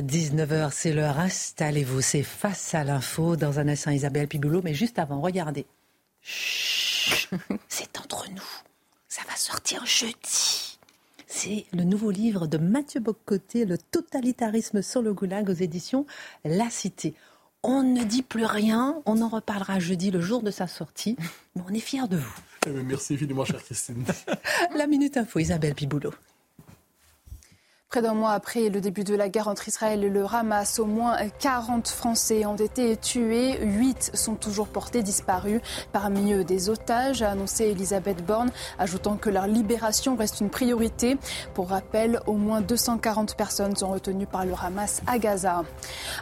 19h, c'est l'heure. Installez-vous. C'est face à l'info dans un instant Isabelle Piboulot. Mais juste avant, regardez. Chut, c'est entre nous. Ça va sortir jeudi. C'est le nouveau livre de Mathieu Boccoté, Le totalitarisme sur le goulag aux éditions La Cité. On ne dit plus rien, on en reparlera jeudi, le jour de sa sortie, mais on est fiers de vous. Eh bien, Merci infiniment, chère Christine. La Minute Info, Isabelle Piboulot. Près d'un mois après le début de la guerre entre Israël et le Hamas, au moins 40 Français ont été tués, 8 sont toujours portés disparus. Parmi eux, des otages, a annoncé Elisabeth Borne, ajoutant que leur libération reste une priorité. Pour rappel, au moins 240 personnes sont retenues par le Hamas à Gaza.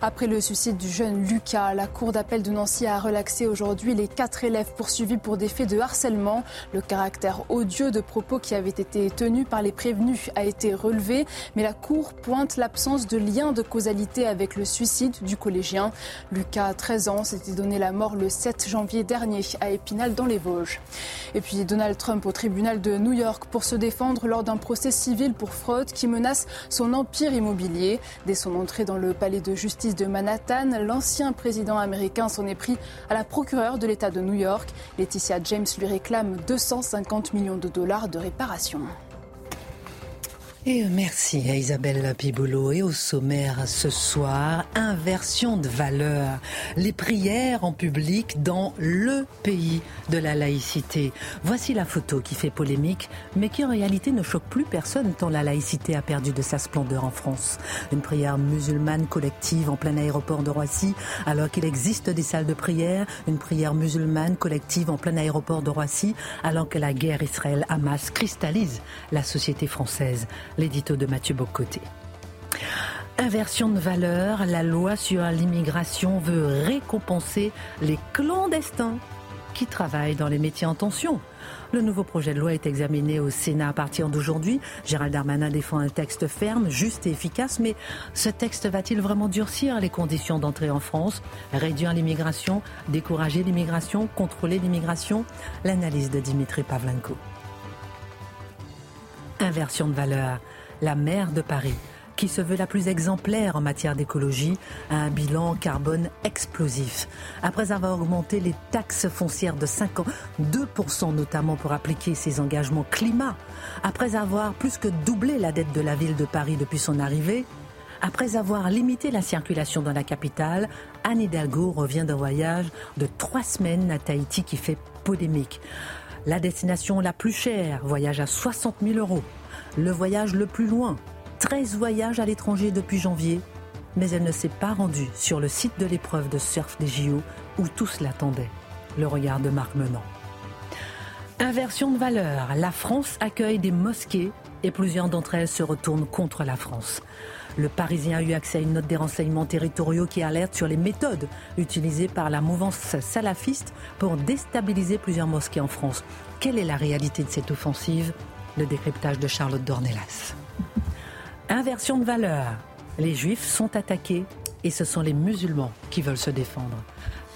Après le suicide du jeune Lucas, la Cour d'appel de Nancy a relaxé aujourd'hui les quatre élèves poursuivis pour des faits de harcèlement. Le caractère odieux de propos qui avaient été tenus par les prévenus a été relevé mais la Cour pointe l'absence de lien de causalité avec le suicide du collégien. Lucas, 13 ans, s'était donné la mort le 7 janvier dernier à Épinal dans les Vosges. Et puis Donald Trump au tribunal de New York pour se défendre lors d'un procès civil pour fraude qui menace son empire immobilier. Dès son entrée dans le palais de justice de Manhattan, l'ancien président américain s'en est pris à la procureure de l'État de New York. Laetitia James lui réclame 250 millions de dollars de réparation. Et merci à Isabelle Piboulot et au sommaire ce soir, inversion de valeur, les prières en public dans le pays de la laïcité. Voici la photo qui fait polémique, mais qui en réalité ne choque plus personne tant la laïcité a perdu de sa splendeur en France. Une prière musulmane collective en plein aéroport de Roissy, alors qu'il existe des salles de prière, une prière musulmane collective en plein aéroport de Roissy, alors que la guerre Israël-Hamas cristallise la société française l'édito de Mathieu Bocoté. Inversion de valeur, la loi sur l'immigration veut récompenser les clandestins qui travaillent dans les métiers en tension. Le nouveau projet de loi est examiné au Sénat à partir d'aujourd'hui. Gérald Darmanin défend un texte ferme, juste et efficace, mais ce texte va-t-il vraiment durcir les conditions d'entrée en France, réduire l'immigration, décourager l'immigration, contrôler l'immigration? L'analyse de Dimitri Pavlenko. Inversion de valeur la maire de Paris, qui se veut la plus exemplaire en matière d'écologie, a un bilan carbone explosif. Après avoir augmenté les taxes foncières de 52% notamment pour appliquer ses engagements climat, après avoir plus que doublé la dette de la ville de Paris depuis son arrivée, après avoir limité la circulation dans la capitale, Anne Hidalgo revient d'un voyage de trois semaines à Tahiti qui fait polémique. La destination la plus chère, voyage à 60 000 euros le voyage le plus loin. 13 voyages à l'étranger depuis janvier, mais elle ne s'est pas rendue sur le site de l'épreuve de surf des JO où tous l'attendaient. Le regard de Marc Menant. Inversion de valeur. La France accueille des mosquées et plusieurs d'entre elles se retournent contre la France. Le Parisien a eu accès à une note des renseignements territoriaux qui alerte sur les méthodes utilisées par la mouvance salafiste pour déstabiliser plusieurs mosquées en France. Quelle est la réalité de cette offensive? Le décryptage de Charlotte Dornelas. Inversion de valeur. Les juifs sont attaqués et ce sont les musulmans qui veulent se défendre.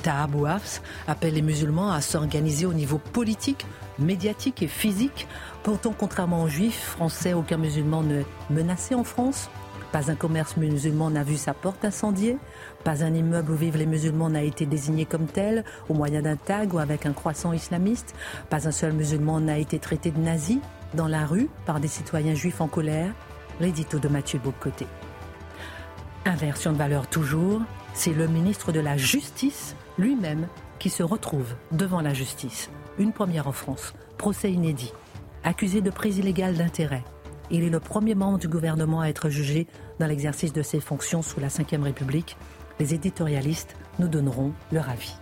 Taha Bouafs appelle les musulmans à s'organiser au niveau politique, médiatique et physique. Pourtant, contrairement aux juifs français, aucun musulman ne menacé en France. Pas un commerce musulman n'a vu sa porte incendiée. Pas un immeuble où vivent les musulmans n'a été désigné comme tel, au moyen d'un tag ou avec un croissant islamiste. Pas un seul musulman n'a été traité de nazi dans la rue par des citoyens juifs en colère, l'édito de Mathieu Bocoté. Inversion de valeur toujours, c'est le ministre de la Justice lui-même qui se retrouve devant la justice. Une première en France, procès inédit, accusé de prise illégale d'intérêt. Il est le premier membre du gouvernement à être jugé dans l'exercice de ses fonctions sous la Ve République. Les éditorialistes nous donneront leur avis.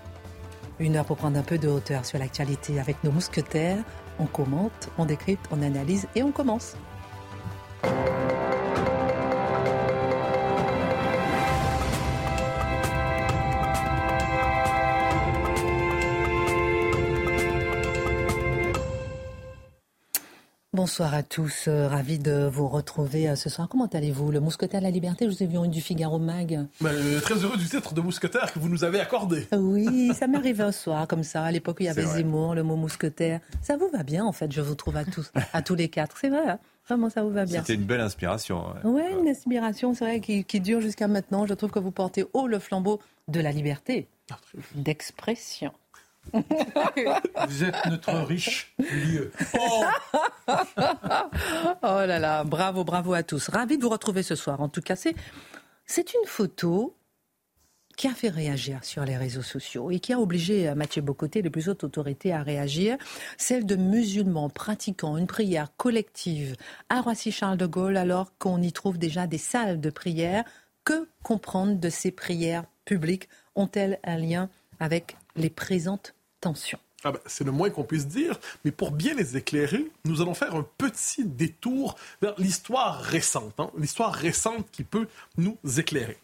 Une heure pour prendre un peu de hauteur sur l'actualité avec nos mousquetaires on commente, on décrypte, on analyse et on commence. Bonsoir à tous, euh, ravi de vous retrouver euh, ce soir. Comment allez-vous? Le mousquetaire de la liberté, je vous ai vu une du Figaro Mag. Euh, très heureux du titre de mousquetaire que vous nous avez accordé. Oui, ça m'arrivait un soir comme ça. À l'époque, il y avait Zemmour, le mot mousquetaire. Ça vous va bien en fait, je vous trouve à tous, à tous les quatre. C'est vrai, hein Vraiment, ça vous va bien. C'était une belle inspiration. Oui, ouais, une inspiration, c'est vrai, qui, qui dure jusqu'à maintenant. Je trouve que vous portez haut le flambeau de la liberté ah, d'expression. Vous êtes notre riche lieu. Oh. oh là là, bravo, bravo à tous. Ravi de vous retrouver ce soir. En tout cas, c'est, c'est une photo qui a fait réagir sur les réseaux sociaux et qui a obligé Mathieu Bocoté, les plus hautes autorités, à réagir. Celle de musulmans pratiquant une prière collective à Roissy-Charles de Gaulle alors qu'on y trouve déjà des salles de prière. Que comprendre de ces prières publiques? Ont-elles un lien avec les présentes ah ben, c'est le moins qu'on puisse dire, mais pour bien les éclairer, nous allons faire un petit détour vers l'histoire récente, hein, l'histoire récente qui peut nous éclairer.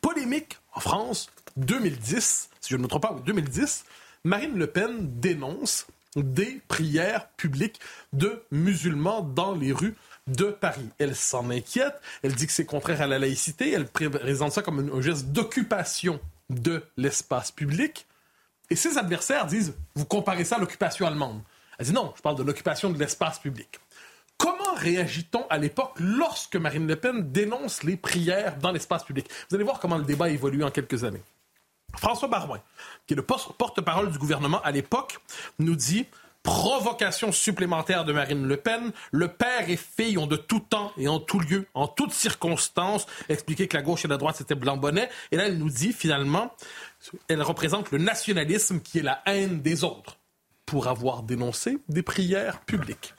Polémique en France, 2010, si je ne me trompe pas, 2010, Marine Le Pen dénonce des prières publiques de musulmans dans les rues de Paris. Elle s'en inquiète, elle dit que c'est contraire à la laïcité, elle présente ça comme un geste d'occupation de l'espace public. Et ses adversaires disent, vous comparez ça à l'occupation allemande. Elle dit non, je parle de l'occupation de l'espace public. Comment réagit-on à l'époque lorsque Marine Le Pen dénonce les prières dans l'espace public? Vous allez voir comment le débat évolue en quelques années. François Barouin, qui est le porte-parole du gouvernement à l'époque, nous dit provocation supplémentaire de Marine Le Pen. Le père et fille ont de tout temps et en tout lieu, en toutes circonstances, expliqué que la gauche et la droite c'était blanc bonnet. Et là, elle nous dit finalement elle représente le nationalisme qui est la haine des autres pour avoir dénoncé des prières publiques.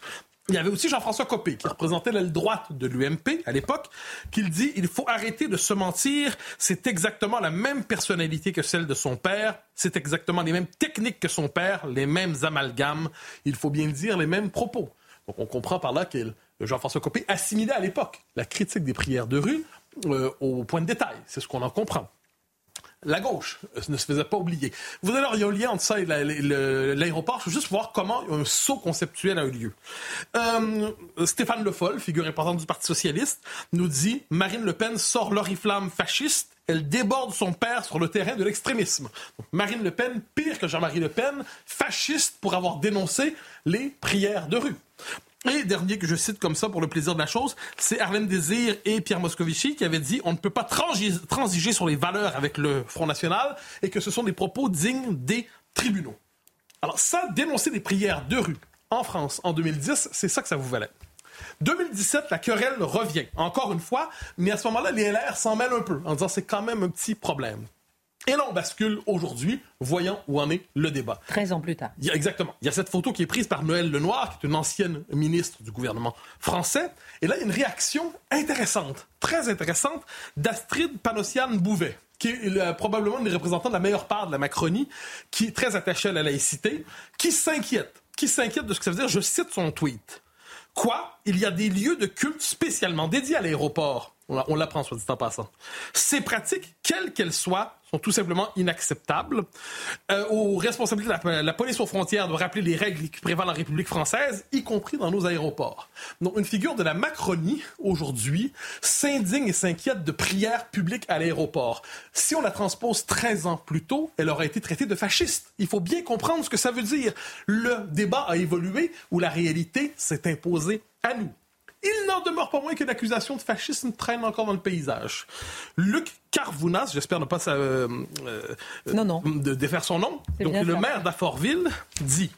Il y avait aussi Jean-François Copé, qui représentait l'aile droite de l'UMP à l'époque, qui dit il faut arrêter de se mentir, c'est exactement la même personnalité que celle de son père, c'est exactement les mêmes techniques que son père, les mêmes amalgames, il faut bien dire les mêmes propos. Donc on comprend par là que Jean-François Copé assimilait à l'époque la critique des prières de rue euh, au point de détail, c'est ce qu'on en comprend la gauche ne se faisait pas oublier. Vous allez il y a un lien entre ça et l'aéroport. Veux juste voir comment un saut conceptuel a eu lieu. Euh, Stéphane Le Foll, figure importante du Parti socialiste, nous dit Marine Le Pen sort l'oriflamme fasciste. Elle déborde son père sur le terrain de l'extrémisme. Marine Le Pen, pire que Jean-Marie Le Pen, fasciste pour avoir dénoncé les prières de rue. Et dernier que je cite comme ça pour le plaisir de la chose, c'est Arlène Désir et Pierre Moscovici qui avaient dit on ne peut pas transiger sur les valeurs avec le Front National et que ce sont des propos dignes des tribunaux. Alors ça, dénoncer des prières de rue en France en 2010, c'est ça que ça vous valait. 2017, la querelle revient, encore une fois, mais à ce moment-là, les LR s'en mêlent un peu en disant c'est quand même un petit problème. Et là, on bascule aujourd'hui, voyant où en est le débat. 13 ans plus tard. Il y a, exactement. Il y a cette photo qui est prise par Noël Lenoir, qui est une ancienne ministre du gouvernement français. Et là, il y a une réaction intéressante, très intéressante, d'Astrid Panossiane-Bouvet qui est probablement une représentante de la meilleure part de la Macronie, qui est très attachée à la laïcité, qui s'inquiète, qui s'inquiète de ce que ça veut dire. Je cite son tweet. Quoi? Il y a des lieux de culte spécialement dédiés à l'aéroport. On l'apprend, soit dit en passant. Ces pratiques, quelles qu'elles soient, sont tout simplement inacceptables. Euh, aux responsabilités de la, police aux frontières de rappeler les règles qui prévalent en République française, y compris dans nos aéroports. Donc, une figure de la Macronie, aujourd'hui, s'indigne et s'inquiète de prières publiques à l'aéroport. Si on la transpose 13 ans plus tôt, elle aurait été traitée de fasciste. Il faut bien comprendre ce que ça veut dire. Le débat a évolué où la réalité s'est imposée à nous. Il n'en demeure pas moins que l'accusation de fascisme traîne encore dans le paysage. Luc Carvounas, j'espère ne pas euh, euh, non, non. De défaire son nom, donc le maire d'Afortville, dit,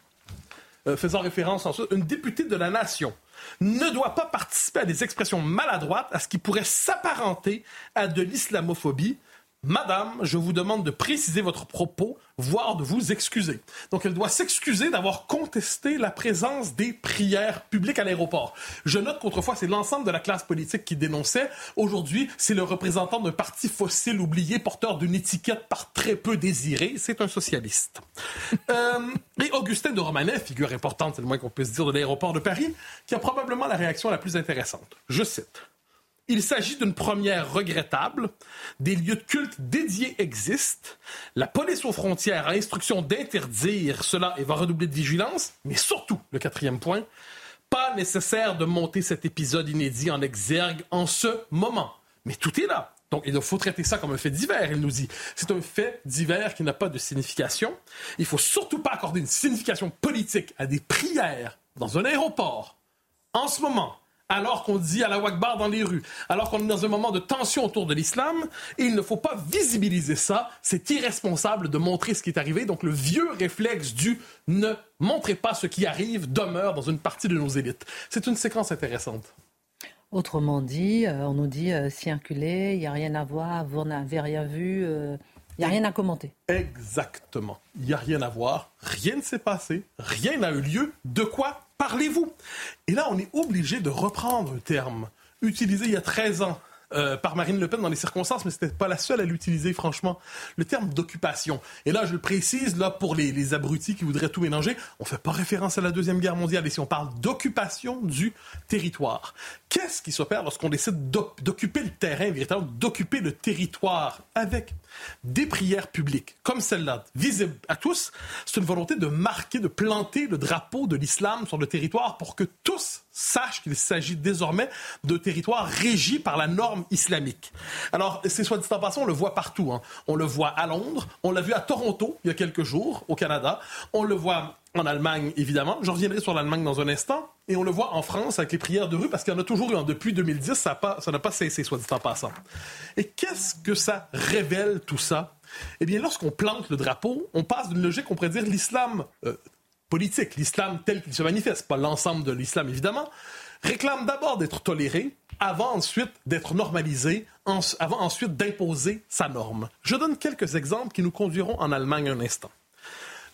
euh, faisant référence en une députée de la nation ne doit pas participer à des expressions maladroites, à ce qui pourrait s'apparenter à de l'islamophobie, Madame, je vous demande de préciser votre propos, voire de vous excuser. Donc, elle doit s'excuser d'avoir contesté la présence des prières publiques à l'aéroport. Je note qu'autrefois, c'est l'ensemble de la classe politique qui dénonçait. Aujourd'hui, c'est le représentant d'un parti fossile oublié, porteur d'une étiquette par très peu désirée. C'est un socialiste. euh, et Augustin de Romanet, figure importante, c'est le moins qu'on puisse dire, de l'aéroport de Paris, qui a probablement la réaction la plus intéressante. Je cite. Il s'agit d'une première regrettable. Des lieux de culte dédiés existent. La police aux frontières a instruction d'interdire cela et va redoubler de vigilance. Mais surtout, le quatrième point, pas nécessaire de monter cet épisode inédit en exergue en ce moment. Mais tout est là. Donc, il faut traiter ça comme un fait divers, il nous dit. C'est un fait divers qui n'a pas de signification. Il faut surtout pas accorder une signification politique à des prières dans un aéroport, en ce moment, alors qu'on dit à la Wakbar dans les rues, alors qu'on est dans un moment de tension autour de l'islam, et il ne faut pas visibiliser ça. C'est irresponsable de montrer ce qui est arrivé. Donc, le vieux réflexe du ne montrez pas ce qui arrive demeure dans une partie de nos élites. C'est une séquence intéressante. Autrement dit, euh, on nous dit euh, circuler, il n'y a rien à voir, vous n'avez rien vu, euh, il n'y a rien à commenter. Exactement. Il n'y a rien à voir, rien ne s'est passé, rien n'a eu lieu. De quoi parlez-vous Et là, on est obligé de reprendre un terme utilisé il y a 13 ans euh, par Marine Le Pen dans les circonstances, mais c'était pas la seule à l'utiliser, franchement. Le terme d'occupation. Et là, je le précise, là, pour les, abrutis qui voudraient tout mélanger, on fait pas référence à la Deuxième Guerre mondiale. Si on parle d'occupation du territoire, qu'est-ce qui s'opère lorsqu'on décide d'occuper le terrain, véritablement, d'occuper le territoire avec des prières publiques, comme celle-là, visibles à tous, c'est une volonté de marquer, de planter le drapeau de l'islam sur le territoire pour que tous sachent qu'il s'agit désormais de territoires régis par la norme islamique. Alors, c'est soit dit en passant, on le voit partout. Hein. On le voit à Londres, on l'a vu à Toronto il y a quelques jours, au Canada, on le voit en Allemagne, évidemment. Je reviendrai sur l'Allemagne dans un instant. Et on le voit en France avec les prières de rue, parce qu'il y en a toujours eu. Hein. Depuis 2010, ça n'a pas, cessé, soit dit en passant. Et qu'est-ce que ça révèle, tout ça? Eh bien, lorsqu'on plante le drapeau, on passe d'une logique, on pourrait dire, l'islam euh, politique, l'islam tel qu'il se manifeste, pas l'ensemble de l'islam, évidemment, réclame d'abord d'être toléré, avant ensuite d'être normalisé, avant ensuite d'imposer sa norme. Je donne quelques exemples qui nous conduiront en Allemagne un instant.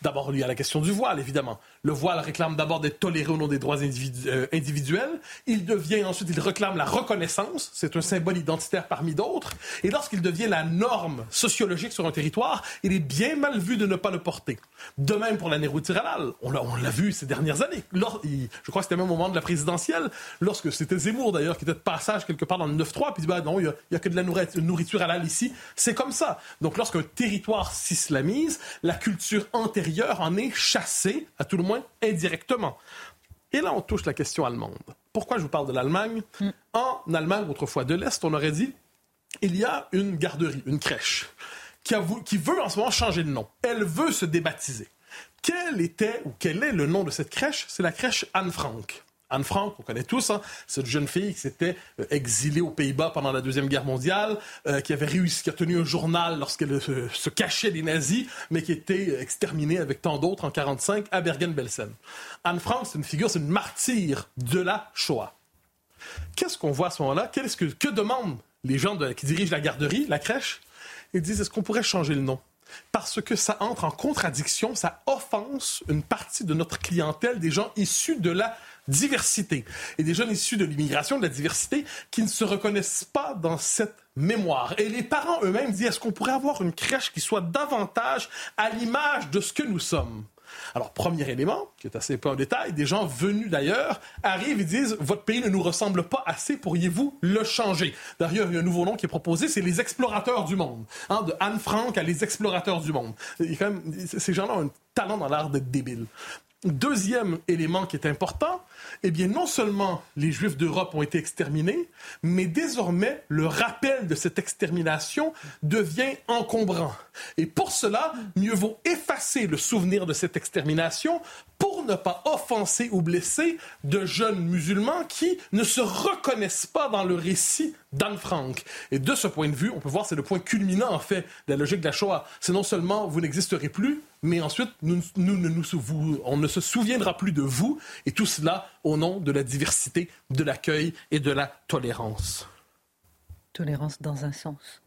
D'abord, il y a la question du voile, évidemment. Le voile réclame d'abord d'être toléré au nom des droits euh, individuels. Il devient ensuite, il réclame la reconnaissance. C'est un symbole identitaire parmi d'autres. Et lorsqu'il devient la norme sociologique sur un territoire, il est bien mal vu de ne pas le porter. De même pour la Néroutiralal. On l'a vu ces dernières années. je crois que c'était même au moment de la présidentielle, lorsque c'était Zemmour d'ailleurs qui était de passage quelque part dans le 9-3, puis bah non, il n'y a, que de la nourriture halal ici. C'est comme ça. Donc lorsqu'un territoire s'islamise, la culture antérieure en est chassé, à tout le moins indirectement. Et là, on touche la question allemande. Pourquoi je vous parle de l'Allemagne? Mm. En Allemagne, autrefois de l'Est, on aurait dit il y a une garderie, une crèche, qui, qui veut en ce moment changer de nom. Elle veut se débaptiser. Quel était ou quel est le nom de cette crèche? C'est la crèche Anne Frank. Anne Frank, on connaît tous, hein, cette jeune fille qui s'était euh, exilée aux Pays-Bas pendant la Deuxième Guerre mondiale, euh, qui avait réussi, qui a tenu un journal lorsqu'elle euh, se cachait des nazis, mais qui était exterminée avec tant d'autres en 1945 à Bergen-Belsen. Anne Frank, c'est une figure, c'est une martyre de la Shoah. Qu'est-ce qu'on voit à ce moment-là? Qu'est-ce que, que demandent les gens qui dirigent la garderie, la crèche? Ils disent, est-ce qu'on pourrait changer le nom? parce que ça entre en contradiction, ça offense une partie de notre clientèle, des gens issus de la diversité. Et des jeunes issus de l'immigration, de la diversité, qui ne se reconnaissent pas dans cette mémoire. Et les parents eux-mêmes disent, est-ce qu'on pourrait avoir une crèche qui soit davantage à l'image de ce que nous sommes? Alors, premier élément, qui est assez peu en détail, des gens venus d'ailleurs arrivent et disent Votre pays ne nous ressemble pas assez, pourriez-vous le changer? D'ailleurs, il y a un nouveau nom qui est proposé, c'est les explorateurs du monde. Hein, de Anne Frank à les explorateurs du monde. ces gens-là ont un talent dans l'art d'être débile. Deuxième élément qui est important, eh bien, non seulement les Juifs d'Europe ont été exterminés, mais désormais, le rappel de cette extermination devient encombrant. Et pour cela, mieux vaut effacer le souvenir de cette extermination pour ne pas offenser ou blesser de jeunes musulmans qui ne se reconnaissent pas dans le récit d'Anne Frank. Et de ce point de vue, on peut voir c'est le point culminant en fait de la logique de la Shoah. C'est non seulement vous n'existerez plus, mais ensuite on ne se souviendra plus de vous, et tout cela au nom de la diversité, de l'accueil et de la tolérance. Tolérance dans un sens.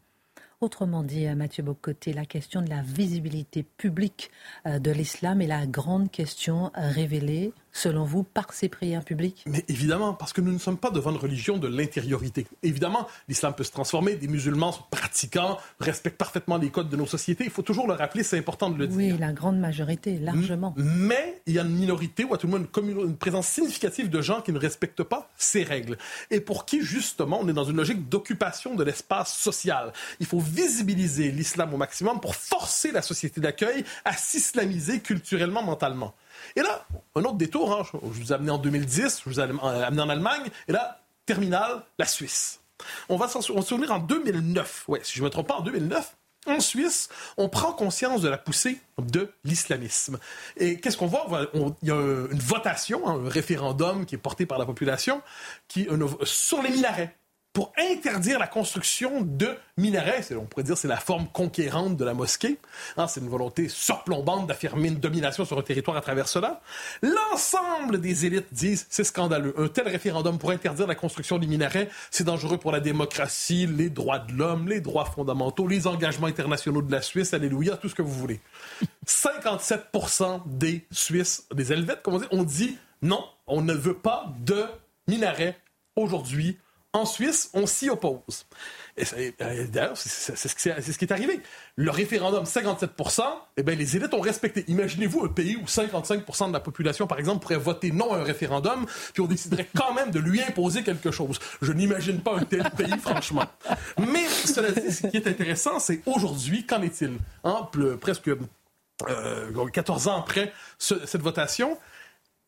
Autrement dit, euh, Mathieu Bocoté, la question de la visibilité publique euh, de l'islam est la grande question euh, révélée selon vous, par ces prières publiques Mais évidemment, parce que nous ne sommes pas devant une religion de l'intériorité. Évidemment, l'islam peut se transformer, des musulmans pratiquants respectent parfaitement les codes de nos sociétés. Il faut toujours le rappeler, c'est important de le dire. Oui, la grande majorité, largement. Mais il y a une minorité, ou à tout le moins une, présence significative de gens qui ne respectent pas ces règles. Et pour qui, justement, on est dans une logique d'occupation de l'espace social. Il faut visibiliser l'islam au maximum pour forcer la société d'accueil à s'islamiser culturellement, mentalement. Et là, un autre détour, hein, je vous ai amené en 2010, je vous ai amené en Allemagne, et là, terminal, la Suisse. On va s'en souvenir en 2009, ouais, si je ne me trompe pas, en 2009, en Suisse, on prend conscience de la poussée de l'islamisme. Et qu'est-ce qu'on voit? Il y a une votation, un référendum qui est porté par la population qui, sur les minarets pour interdire la construction de minarets. On pourrait dire c'est la forme conquérante de la mosquée. Hein, c'est une volonté surplombante d'affirmer une domination sur un territoire à travers cela. L'ensemble des élites disent c'est scandaleux. Un tel référendum pour interdire la construction des minarets, c'est dangereux pour la démocratie, les droits de l'homme, les droits fondamentaux, les engagements internationaux de la Suisse, alléluia, tout ce que vous voulez. 57 des Suisses, des Helvètes, comme on dit, ont dit non, on ne veut pas de minarets aujourd'hui en Suisse, on s'y oppose. Euh, d'ailleurs, c'est ce, qui est arrivé. Le référendum, 57 eh bien, les élites ont respecté. Imaginez-vous un pays où 55% de la population, par exemple, pourrait voter non à un référendum, puis on déciderait quand même de lui imposer quelque chose. Je n'imagine pas un tel pays, franchement. Mais ce qui est intéressant, c'est aujourd'hui, qu'en est-il? Hein, presque 14 euh, ans après cette votation,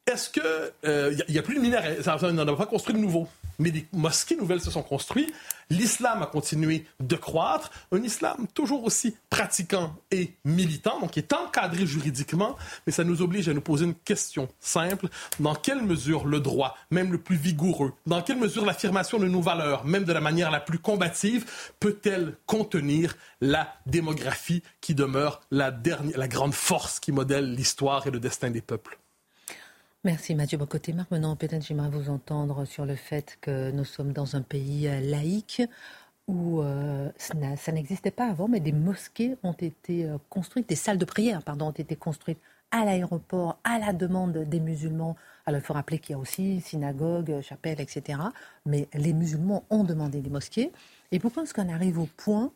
est-ce qu'il n'y euh, a, plus de minarets? On n'en a pas construit de nouveaux mais des mosquées nouvelles se sont construites. L'islam a continué de croître, un islam toujours aussi pratiquant et militant, donc qui est encadré juridiquement, mais ça nous oblige à nous poser une question simple. Dans quelle mesure le droit, même le plus vigoureux, dans quelle mesure l'affirmation de nos valeurs, même de la manière la plus combative, peut-elle contenir la démographie qui demeure la, dernière, la grande force qui modèle l'histoire et le destin des peuples? Merci Mathieu Bocoté. Marc, maintenant peut-être j'aimerais vous entendre sur le fait que nous sommes dans un pays euh, laïque où euh, ça n'existait pas avant, mais des mosquées ont été euh, construites, des salles de prière, pardon, ont été construites à l'aéroport, à la demande des musulmans. Alors il faut rappeler qu'il y a aussi synagogue, chapelle, etc. Mais les musulmans ont demandé des mosquées. Et pourquoi est-ce qu'on arrive au point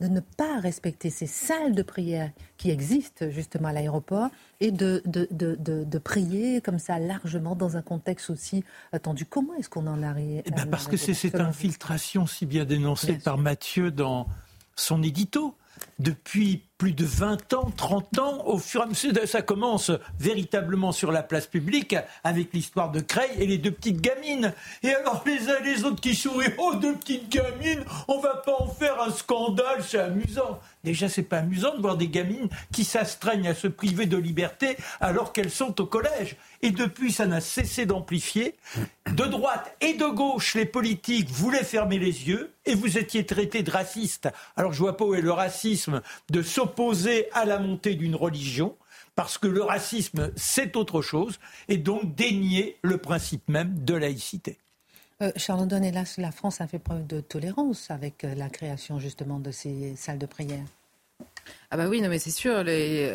de ne pas respecter ces salles de prière qui existent justement à l'aéroport et de, de, de, de, prier comme ça largement dans un contexte aussi tendu. Comment est-ce qu'on en arrive eh ben Parce que c'est cette infiltration si bien dénoncée par Mathieu dans son édito. Depuis plus de 20 ans, 30 ans, au fur et à mesure, ça commence véritablement sur la place publique avec l'histoire de Creil et les deux petites gamines. Et alors les uns et les autres qui sourient, oh deux petites gamines, on va pas en faire un scandale, c'est amusant. Déjà, c'est pas amusant de voir des gamines qui s'astreignent à se priver de liberté alors qu'elles sont au collège. Et depuis, ça n'a cessé d'amplifier. De droite et de gauche, les politiques voulaient fermer les yeux et vous étiez traités de racistes. Alors je vois pas où est le racisme de s'opposer à la montée d'une religion, parce que le racisme, c'est autre chose, et donc dénier le principe même de laïcité. Euh, Charles hélas, la France a fait preuve de tolérance avec euh, la création justement de ces salles de prière. Ah bah oui, non mais c'est sûr,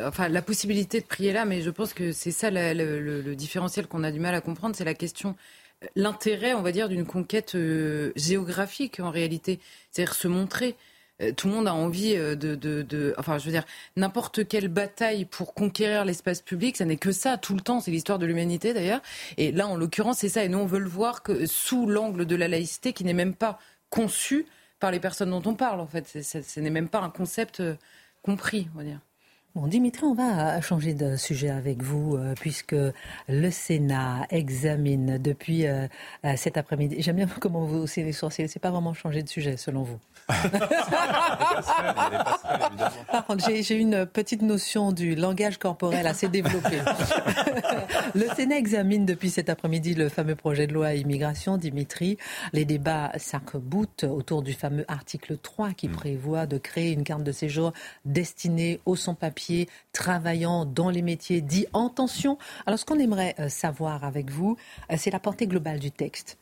enfin la possibilité de prier là, mais je pense que c'est ça le, différentiel qu'on a du mal à comprendre, c'est la question, euh, l'intérêt, on va dire, d'une conquête géographique en réalité, c'est-à-dire se montrer. Euh, tout le monde a envie euh, de, enfin, je veux dire, n'importe quelle bataille pour conquérir l'espace public, ça n'est que ça tout le temps. C'est l'histoire de l'humanité d'ailleurs. Et là, en l'occurrence, c'est ça. Et nous, on veut le voir que sous l'angle de la laïcité, qui n'est même pas conçu par les personnes dont on parle. En fait, ce n'est même pas un concept euh, compris, on va dire. Bon, Dimitri, on va changer de sujet avec vous, puisque le Sénat examine depuis cet après-midi. J'aime bien comment vous haussez les sourcils. C'est pas vraiment changer de sujet, selon vous. Par contre, j'ai une petite notion du langage corporel assez développée. le Sénat examine depuis cet après-midi le fameux projet de loi immigration, Dimitri. Les débats s'arc-boutent autour du fameux article 3 qui mm. prévoit de créer une carte de séjour destinée aux sans-papiers travaillant dans les métiers dits en tension. Alors, ce qu'on aimerait euh, savoir avec vous, euh, c'est la portée globale du texte.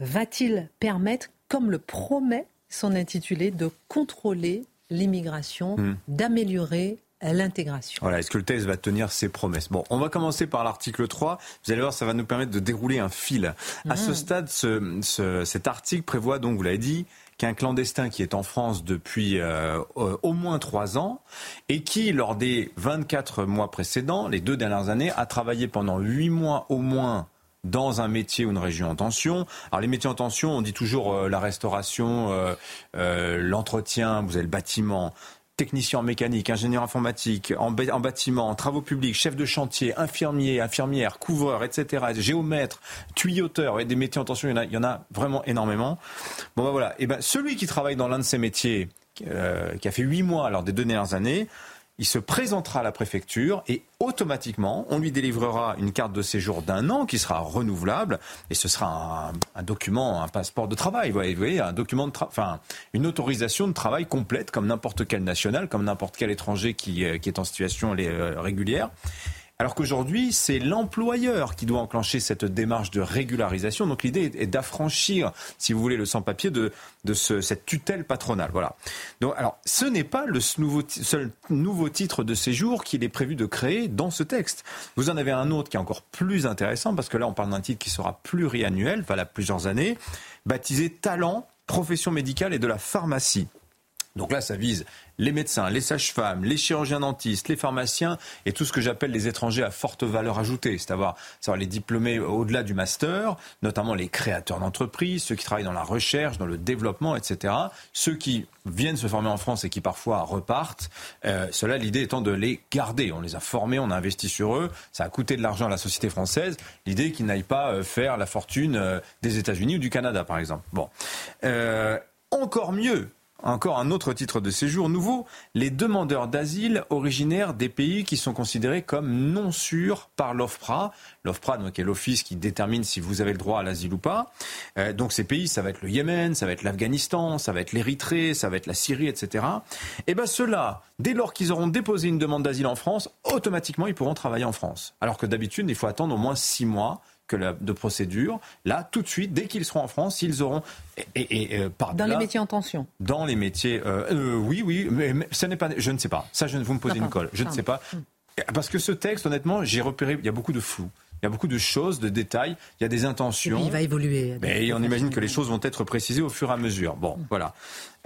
Va-t-il permettre, comme le promet son intitulé de contrôler l'immigration, hmm. d'améliorer l'intégration? Voilà, est-ce que le texte va tenir ses promesses? Bon, on va commencer par l'article 3. Vous allez voir, ça va nous permettre de dérouler un fil. À ce hmm. stade, cet article prévoit donc, vous l'avez dit, qu'un clandestin qui est en France depuis euh, au moins trois ans et qui, lors des 24 mois précédents, les deux dernières années, a travaillé pendant huit mois au moins dans un métier ou une région en tension. Alors les métiers en tension, on dit toujours euh, la restauration, euh, l'entretien, vous avez le bâtiment. Technicien en mécanique, ingénieur informatique, en, bâtiment, en travaux publics, chef de chantier, infirmier, infirmière, couvreur, etc., géomètre, tuyauteur, et des métiers en tension, il y en a, il y en a vraiment énormément. Bon ben voilà, et ben celui qui travaille dans l'un de ces métiers, euh, qui a fait huit mois lors des deux dernières années, il se présentera à la préfecture et automatiquement, on lui délivrera une carte de séjour d'un an qui sera renouvelable et ce sera un, document, un passeport de travail, vous voyez, un document de enfin, une autorisation de travail complète comme n'importe quel national, comme n'importe quel étranger qui, euh, est en situation euh, régulière. Alors qu'aujourd'hui, c'est l'employeur qui doit enclencher cette démarche de régularisation. Donc l'idée est d'affranchir, si vous voulez, le sans-papier de, de cette tutelle patronale. Voilà. Donc, alors, ce n'est pas le seul nouveau titre de séjour qu'il est prévu de créer dans ce texte. Vous en avez un autre qui est encore plus intéressant, parce que là, on parle d'un titre qui sera pluriannuel, valable plusieurs années, baptisé Talent, profession médicale et de la pharmacie. Donc là, ça vise les médecins, les sages-femmes, les chirurgiens dentistes, les pharmaciens et tout ce que j'appelle les étrangers à forte valeur ajoutée, c'est-à-dire les diplômés au-delà du master, notamment les créateurs d'entreprises, ceux qui travaillent dans la recherche, dans le développement, etc. Ceux qui viennent se former en France et qui parfois repartent. Euh, cela, l'idée étant de les garder. On les a formés, on a investi sur eux, ça a coûté de l'argent à la société française. L'idée qu'ils n'aillent pas euh, faire la fortune euh, des États-Unis ou du Canada, par exemple. Bon. encore mieux, encore un autre titre de séjour nouveau, les demandeurs d'asile originaires des pays qui sont considérés comme non sûrs par l'OFPRA. L'OFPRA, donc, est l'office qui détermine si vous avez le droit à l'asile ou pas. Euh, donc ces pays, ça va être le Yémen, ça va être l'Afghanistan, ça va être l'Érythrée, ça va être la Syrie, etc. Et eh bien ceux-là, dès lors qu'ils auront déposé une demande d'asile en France, automatiquement, ils pourront travailler en France. Alors que d'habitude, il faut attendre au moins six mois que de procédure. Là, tout de suite, dès qu'ils seront en France, ils auront et, euh, dans les métiers en tension. Dans les métiers, euh, euh, oui, oui, mais, ce n'est pas, je ne sais pas. Ça, je, vous me posez une colle. Je ne sais pas. Parce que ce texte, honnêtement, j'ai repéré, il y a beaucoup de flou. Il y a beaucoup de choses, de détails, il y a des intentions. il va évoluer. Mais on imagine que les choses vont être précisées au fur et à mesure. Bon, voilà.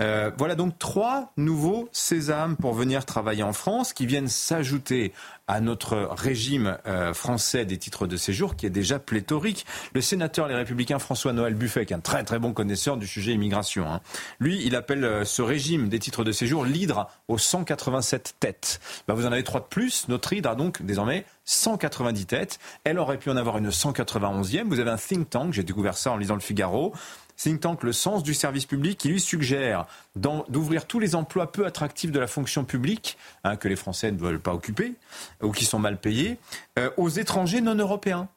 Euh, voilà donc trois nouveaux sésames pour venir travailler en France qui viennent s'ajouter à notre régime euh, français des titres de séjour qui est déjà pléthorique. Le sénateur Les Républicains François-Noël Buffet, qui est un très très bon connaisseur du sujet immigration, hein, lui, il appelle euh, ce régime des titres de séjour l'hydre aux 187 têtes. Bah, vous en avez trois de plus. Notre hydre a donc désormais 190 têtes. Elle aurait pu en avoir une 191e. Vous avez un think tank, j'ai découvert ça en lisant le Figaro, think tank Le Sens du service public qui lui suggère d'ouvrir tous les emplois peu attractifs de la fonction publique, hein, que les Français ne veulent pas occuper ou qui sont mal payés, euh, aux étrangers non européens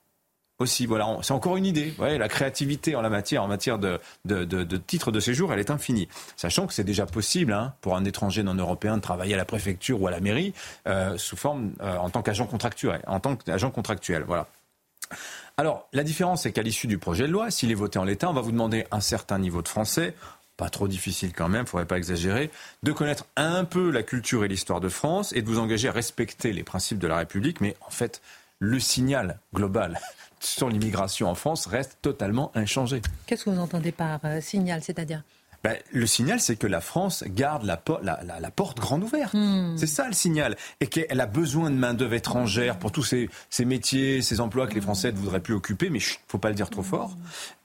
c'est encore une idée. La créativité en la matière, en matière de, de, titre de séjour, elle est infinie. Sachant que c'est déjà possible hein, pour un étranger non européen de travailler à la préfecture ou à la mairie euh, sous forme euh, en tant qu'agent contractuel. En tant qu'agent contractuel, voilà. Alors, la différence, c'est qu'à l'issue du projet de loi, s'il est voté en l'état, on va vous demander un certain niveau de français, pas trop difficile quand même, faudrait pas exagérer, de connaître un peu la culture et l'histoire de France et de vous engager à respecter les principes de la République. Mais en fait, le signal global sur l'immigration en France reste totalement inchangé. Qu'est-ce que vous entendez par euh, signal, c'est-à-dire? Ben, le signal, c'est que la France garde la, porte grande ouverte. Hmm. C'est ça le signal. Et qu'elle a besoin de main-d'œuvre étrangère pour tous ces, métiers, ces emplois que les Français ne voudraient plus occuper, mais il ne faut pas le dire trop fort.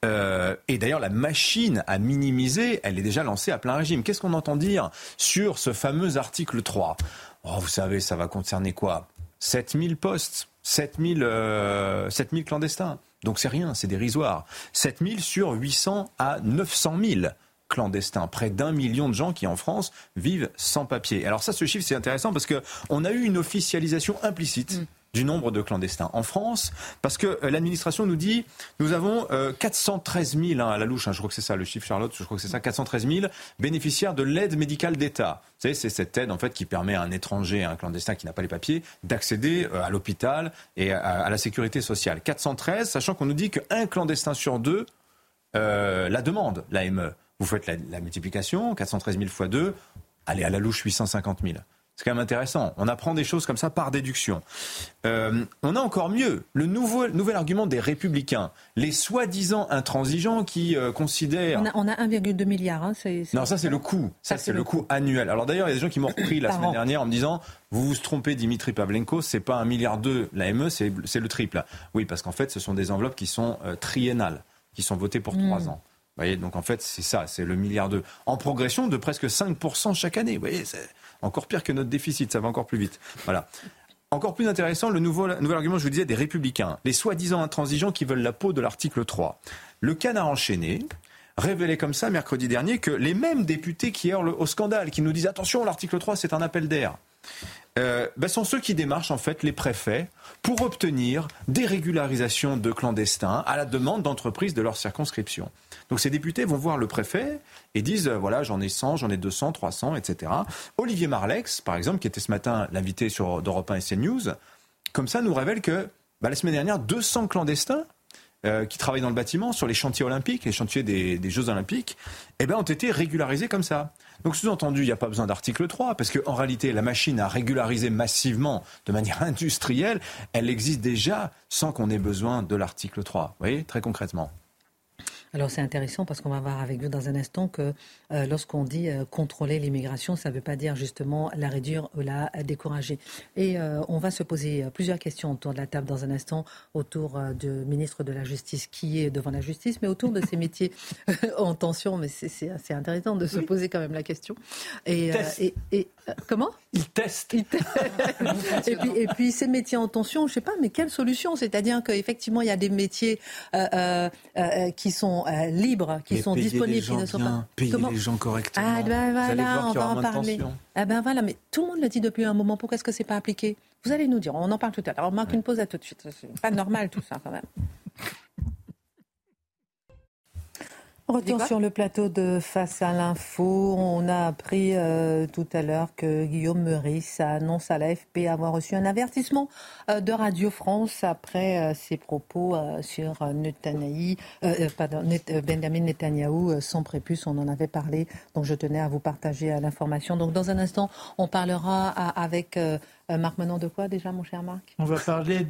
Euh, et d'ailleurs, la machine à minimiser, elle est déjà lancée à plein régime. Qu'est-ce qu'on entend dire sur ce fameux article 3 oh, Vous savez, ça va concerner quoi? 7000 postes, 7000, euh, 7000 clandestins. Donc c'est rien, c'est dérisoire. 7000 sur 800 à 900 000 clandestins. Près d'un million de gens qui en France vivent sans papier. Alors ça, ce chiffre, c'est intéressant parce qu'on a eu une officialisation implicite. Mm. Du nombre de clandestins en France, parce que euh, l'administration nous dit nous avons 413 000 hein, à la louche, hein, je crois que c'est ça le chiffre Charlotte, je crois que c'est ça, 413 000 bénéficiaires de l'aide médicale d'État. C'est cette aide en fait qui permet à un étranger, à un clandestin qui n'a pas les papiers, d'accéder euh, à l'hôpital et à, la sécurité sociale. 413, sachant qu'on nous dit qu'un clandestin sur deux euh, la demande, l'AME. Vous faites la, multiplication, 413 000 fois 2, allez à la louche 850 000. C'est quand même intéressant. On apprend des choses comme ça par déduction. Euh, on a encore mieux le nouveau, nouvel argument des républicains, les soi-disant intransigeants qui euh, considèrent. On a, 1,2 milliard. Hein, non, ça c'est le coût. Ça, c'est le coût annuel. Alors d'ailleurs, il y a des gens qui m'ont repris la semaine dernière en me disant vous vous trompez, Dimitri Pavlenko, c'est pas un milliard deux l'AME, c'est le triple. Oui, parce qu'en fait, ce sont des enveloppes qui sont euh, triennales, qui sont votées pour trois hmm. ans. voyez, donc en fait, c'est ça, c'est le milliard d'euros. En progression de presque 5% chaque année. Vous voyez, c'est encore pire que notre déficit, ça va encore plus vite. Voilà. Encore plus intéressant, le nouvel argument, je vous disais, des républicains, les soi-disant intransigeants qui veulent la peau de l'article 3. Le canard enchaîné révélait comme ça mercredi dernier que les mêmes députés qui hurlent au scandale, qui nous disent attention, l'article 3 c'est un appel d'air, euh, ben, sont ceux qui démarchent en fait les préfets pour obtenir des régularisations de clandestins à la demande d'entreprises de leur circonscription. Donc ces députés vont voir le préfet et disent euh, voilà j'en ai 100, j'en ai 200, 300, etc. Olivier Marlex, par exemple, qui était ce matin l'invité sur d'Europe 1 et CNews, comme ça nous révèle que bah, la semaine dernière 200 clandestins euh, qui travaillent dans le bâtiment sur les chantiers olympiques, les chantiers des, Jeux olympiques, eh ben, ont été régularisés comme ça. Donc sous-entendu, il n'y a pas besoin d'article 3, parce qu'en réalité, la machine à régulariser massivement, de manière industrielle, elle existe déjà sans qu'on ait besoin de l'article 3. Vous voyez, très concrètement. Alors c'est intéressant parce qu'on va voir avec vous dans un instant que euh, lorsqu'on dit euh, contrôler l'immigration, ça ne veut pas dire justement la réduire ou la décourager. Et euh, on va se poser plusieurs questions autour de la table dans un instant, autour du ministre de la Justice qui est devant la justice, mais autour de ces métiers en tension. Mais c'est assez intéressant de se poser quand même la question. Et, et, comment? Il teste. et, puis, et puis ces métiers en tension, je ne sais pas, mais quelle solution? C'est-à-dire qu'effectivement, il y a des métiers qui sont euh, libres, qui sont disponibles, qui ne sont pas. Payer les gens correctement. Ah ben voilà, on va en parler. Ah ben voilà, mais tout le monde le dit depuis un moment. Pourquoi est-ce que c'est pas appliqué? Vous allez nous dire. On en parle tout à l'heure. On marque une pause à tout de suite. C'est pas normal tout ça quand même. Retour sur le plateau de Face à l'info. On a appris euh, tout à l'heure que Guillaume Meurice annonce à l'AFP avoir reçu un avertissement euh, de Radio France après euh, ses propos sur Netanyahu, Benjamin Netanyahou, sans prépuce. On en avait parlé, donc je tenais à vous partager l'information. Donc dans un instant, on parlera avec euh, Marc Menon de quoi déjà, mon cher Marc On va parler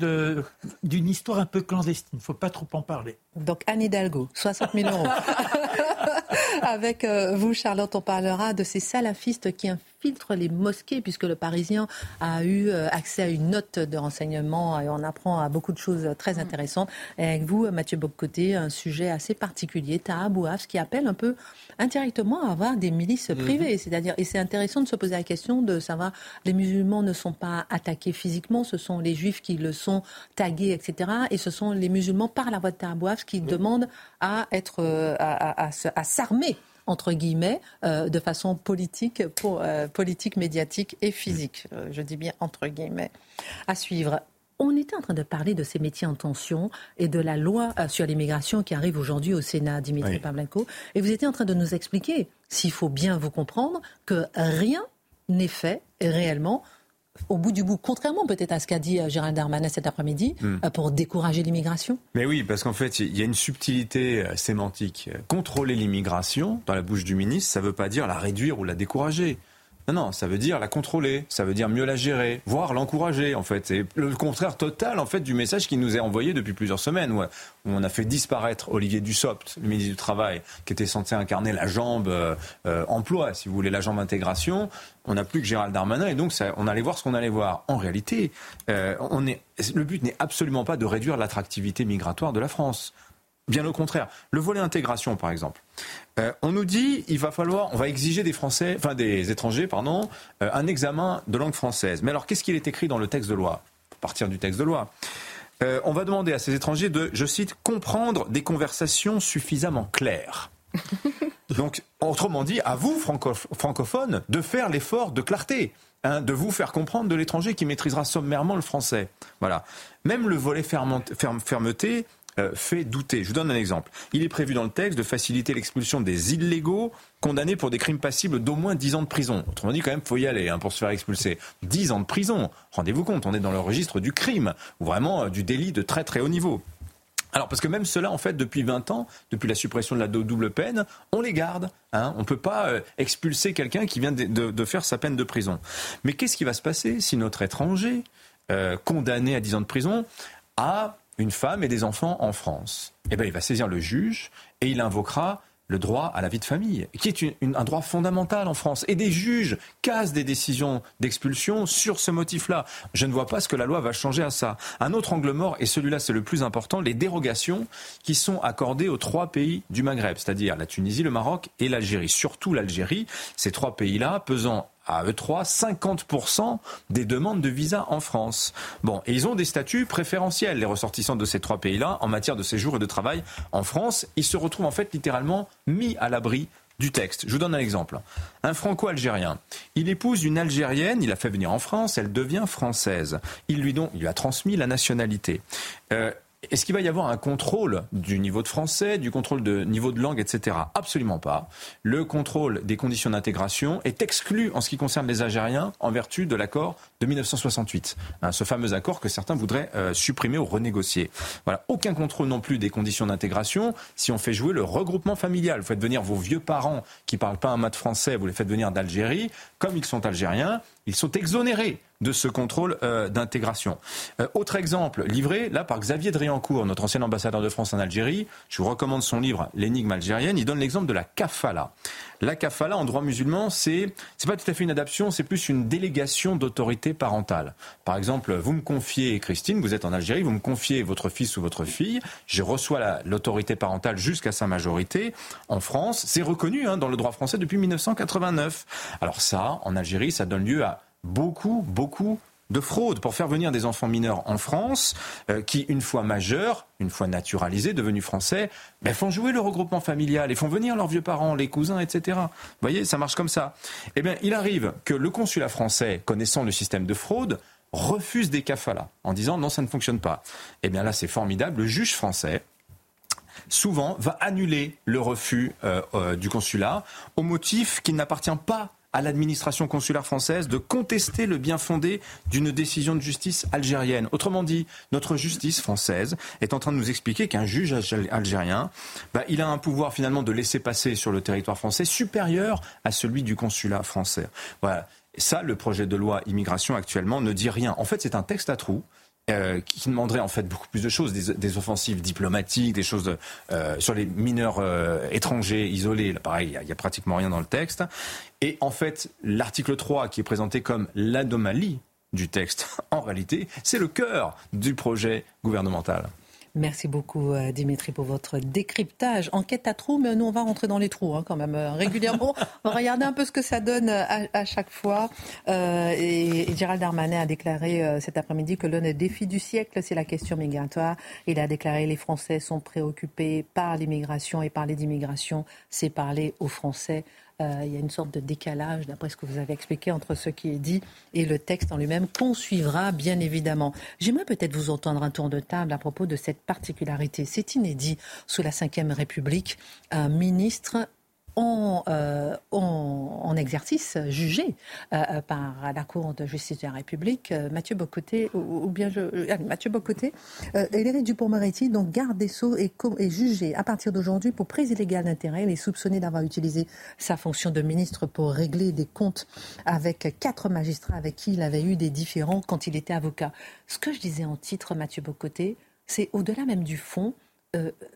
d'une histoire un peu clandestine. Il ne faut pas trop en parler. Donc Anne Hidalgo, 60 000 euros. Avec euh, vous, Charlotte, on parlera de ces salafistes qui infiltrent les mosquées, puisque le Parisien a eu euh, accès à une note de renseignement et on apprend à beaucoup de choses très mm. intéressantes. Et avec vous, Mathieu Bobcoté, un sujet assez particulier, Taha ce qui appelle un peu indirectement à avoir des milices mhm. privées. C'est-à-dire, et c'est intéressant de se poser la question de savoir, les musulmans ne sont pas attaqués physiquement, ce sont les juifs qui le sont tagués, etc. Et ce sont les musulmans par la voie de Tahabouaf qui demandent à être, euh, à, à, s'armer entre guillemets, euh, de façon politique, pour, euh, politique, médiatique et physique. je dis bien entre guillemets. À suivre. On était en train de parler de ces métiers en tension et de la loi euh, sur l'immigration qui arrive aujourd'hui au Sénat, Dimitri oui. Et vous étiez en train de nous expliquer, s'il faut bien vous comprendre, que rien n'est fait réellement au bout du bout, contrairement peut-être à ce qu'a dit euh, Gérald Darmanin cet après-midi, hmm. euh, pour décourager l'immigration Mais oui, parce qu'en fait, il y a une subtilité sémantique. Contrôler l'immigration, dans la bouche du ministre, ça ne veut pas dire la réduire ou la décourager. Non, non, ça veut dire la contrôler, ça veut dire mieux la gérer, voire l'encourager, en fait. C'est le contraire total, en fait, du message qui nous est envoyé depuis plusieurs semaines, où, on a fait disparaître Olivier Dussopt, le ministre du Travail, qui était censé incarner la jambe euh, euh, emploi, si vous voulez, la jambe intégration. On n'a plus que Gérald Darmanin, et donc on allait voir ce qu'on allait voir. En réalité, euh, on est, le but n'est absolument pas de réduire l'attractivité migratoire de la France. Bien au contraire. Le volet intégration, par exemple. Euh, on nous dit il va falloir, on va exiger des Français, enfin des étrangers, pardon, euh, un examen de langue française. Mais alors, qu'est-ce qu'il est écrit dans le texte de loi? À partir du texte de loi. Euh, on va demander à ces étrangers de, je cite, comprendre des conversations suffisamment claires. Donc, autrement dit, à vous, francophones, de faire l'effort de clarté. Hein, de vous faire comprendre de l'étranger qui maîtrisera sommairement le français. Voilà. Même le volet fermeté fait douter. Je vous donne un exemple. Il est prévu dans le texte de faciliter l'expulsion des illégaux condamnés pour des crimes passibles d'au moins 10 ans de prison. Autrement dit, quand même, faut y aller hein, pour se faire expulser. 10 ans de prison. Rendez-vous compte, on est dans le registre du crime, ou vraiment euh, du délit de très très haut niveau. Alors, parce que même cela, en fait, depuis 20 ans, depuis la suppression de la double peine, on les garde. Hein. On ne peut pas euh, expulser quelqu'un qui vient de, faire sa peine de prison. Mais qu'est-ce qui va se passer si notre étranger, condamné à 10 ans de prison, a une femme et des enfants en France, eh ben, il va saisir le juge et il invoquera le droit à la vie de famille, qui est un droit fondamental en France. Et des juges cassent des décisions d'expulsion sur ce motif-là. Je ne vois pas ce que la loi va changer à ça. Un autre angle mort, et celui-là c'est le plus important, les dérogations qui sont accordées aux trois pays du Maghreb, c'est-à-dire la Tunisie, le Maroc et l'Algérie. Surtout l'Algérie, ces trois pays-là pesant à eux trois 50% des demandes de visa en France. Bon, et ils ont des statuts préférentiels, les ressortissants de ces trois pays-là, en matière de séjour et de travail en France. Ils se retrouvent en fait littéralement mis à l'abri du texte. Je vous donne un exemple. Un franco-algérien, il épouse une algérienne, il a fait venir en France, elle devient française. Il lui, donc, il lui a transmis la nationalité. Euh, est-ce qu'il va y avoir un contrôle du niveau de français, du contrôle de niveau de langue, etc. Absolument pas. Le contrôle des conditions d'intégration est exclu en ce qui concerne les Algériens en vertu de l'accord de 1968. Hein, ce fameux accord que certains voudraient euh, supprimer ou renégocier. Voilà. Aucun contrôle non plus des conditions d'intégration si on fait jouer le regroupement familial. Vous faites venir vos vieux parents qui parlent pas un mot de français, vous les faites venir d'Algérie. Comme ils sont algériens, ils sont exonérés de ce contrôle euh, d'intégration. Euh, autre exemple, livré là par Xavier Driancourt, notre ancien ambassadeur de France en Algérie. Je vous recommande son livre L'énigme algérienne. Il donne l'exemple de la kafala. La kafala en droit musulman, c'est c'est pas tout à fait une adaptation, c'est plus une délégation d'autorité parentale. Par exemple, vous me confiez Christine, vous êtes en Algérie, vous me confiez votre fils ou votre fille, je reçois l'autorité parentale jusqu'à sa majorité. En France, c'est reconnu hein, dans le droit français depuis 1989. Alors ça, en Algérie, ça donne lieu à beaucoup, beaucoup de fraude pour faire venir des enfants mineurs en France euh, qui, une fois majeurs, une fois naturalisés, devenus français, ben, font jouer le regroupement familial et font venir leurs vieux parents, les cousins, etc. Vous voyez, ça marche comme ça. Eh bien, il arrive que le consulat français, connaissant le système de fraude, refuse des kafalas en disant non, ça ne fonctionne pas. Eh bien là, c'est formidable. Le juge français, souvent, va annuler le refus euh, euh, du consulat au motif qu'il n'appartient pas à l'administration consulaire française de contester le bien fondé d'une décision de justice algérienne. Autrement dit, notre justice française est en train de nous expliquer qu'un juge algérien, bah, il a un pouvoir finalement de laisser passer sur le territoire français supérieur à celui du consulat français. Voilà. Ça, le projet de loi immigration actuellement ne dit rien. En fait, c'est un texte à trous. Euh, qui demanderait en fait beaucoup plus de choses, des, offensives diplomatiques, des choses euh, sur les mineurs euh, étrangers isolés. Là, pareil, il n'y a, pratiquement rien dans le texte. Et en fait, l'article 3, qui est présenté comme l'anomalie du texte, en réalité, c'est le cœur du projet gouvernemental. Merci beaucoup euh, Dimitri pour votre décryptage. Enquête à trous, mais nous on va rentrer dans les trous hein, quand même euh, régulièrement. on va regarder un peu ce que ça donne euh, à, chaque fois. et, Gérald Darmanin a déclaré cet après-midi que l'un défi du siècle, c'est la question migratoire. Il a déclaré que les Français sont préoccupés par l'immigration et parler d'immigration, c'est parler aux Français. Euh, il y a une sorte de décalage, d'après ce que vous avez expliqué, entre ce qui est dit et le texte en lui-même, qu'on suivra bien évidemment. J'aimerais peut-être vous entendre un tour de table à propos de cette particularité. C'est inédit sous la Ve République. Un ministre euh, en, exercice jugé euh, euh, par la Cour de justice de la République, Mathieu Bocoté, ou, bien Mathieu Bocoté, Éric Dupont-Moretti, donc garde des Sceaux, est, est jugé à partir d'aujourd'hui pour prise illégale d'intérêt. Il est soupçonné d'avoir utilisé sa fonction de ministre pour régler des comptes avec quatre magistrats avec qui il avait eu des différends quand il était avocat. Ce que je disais en titre, Mathieu Bocoté, c'est au-delà même du fond,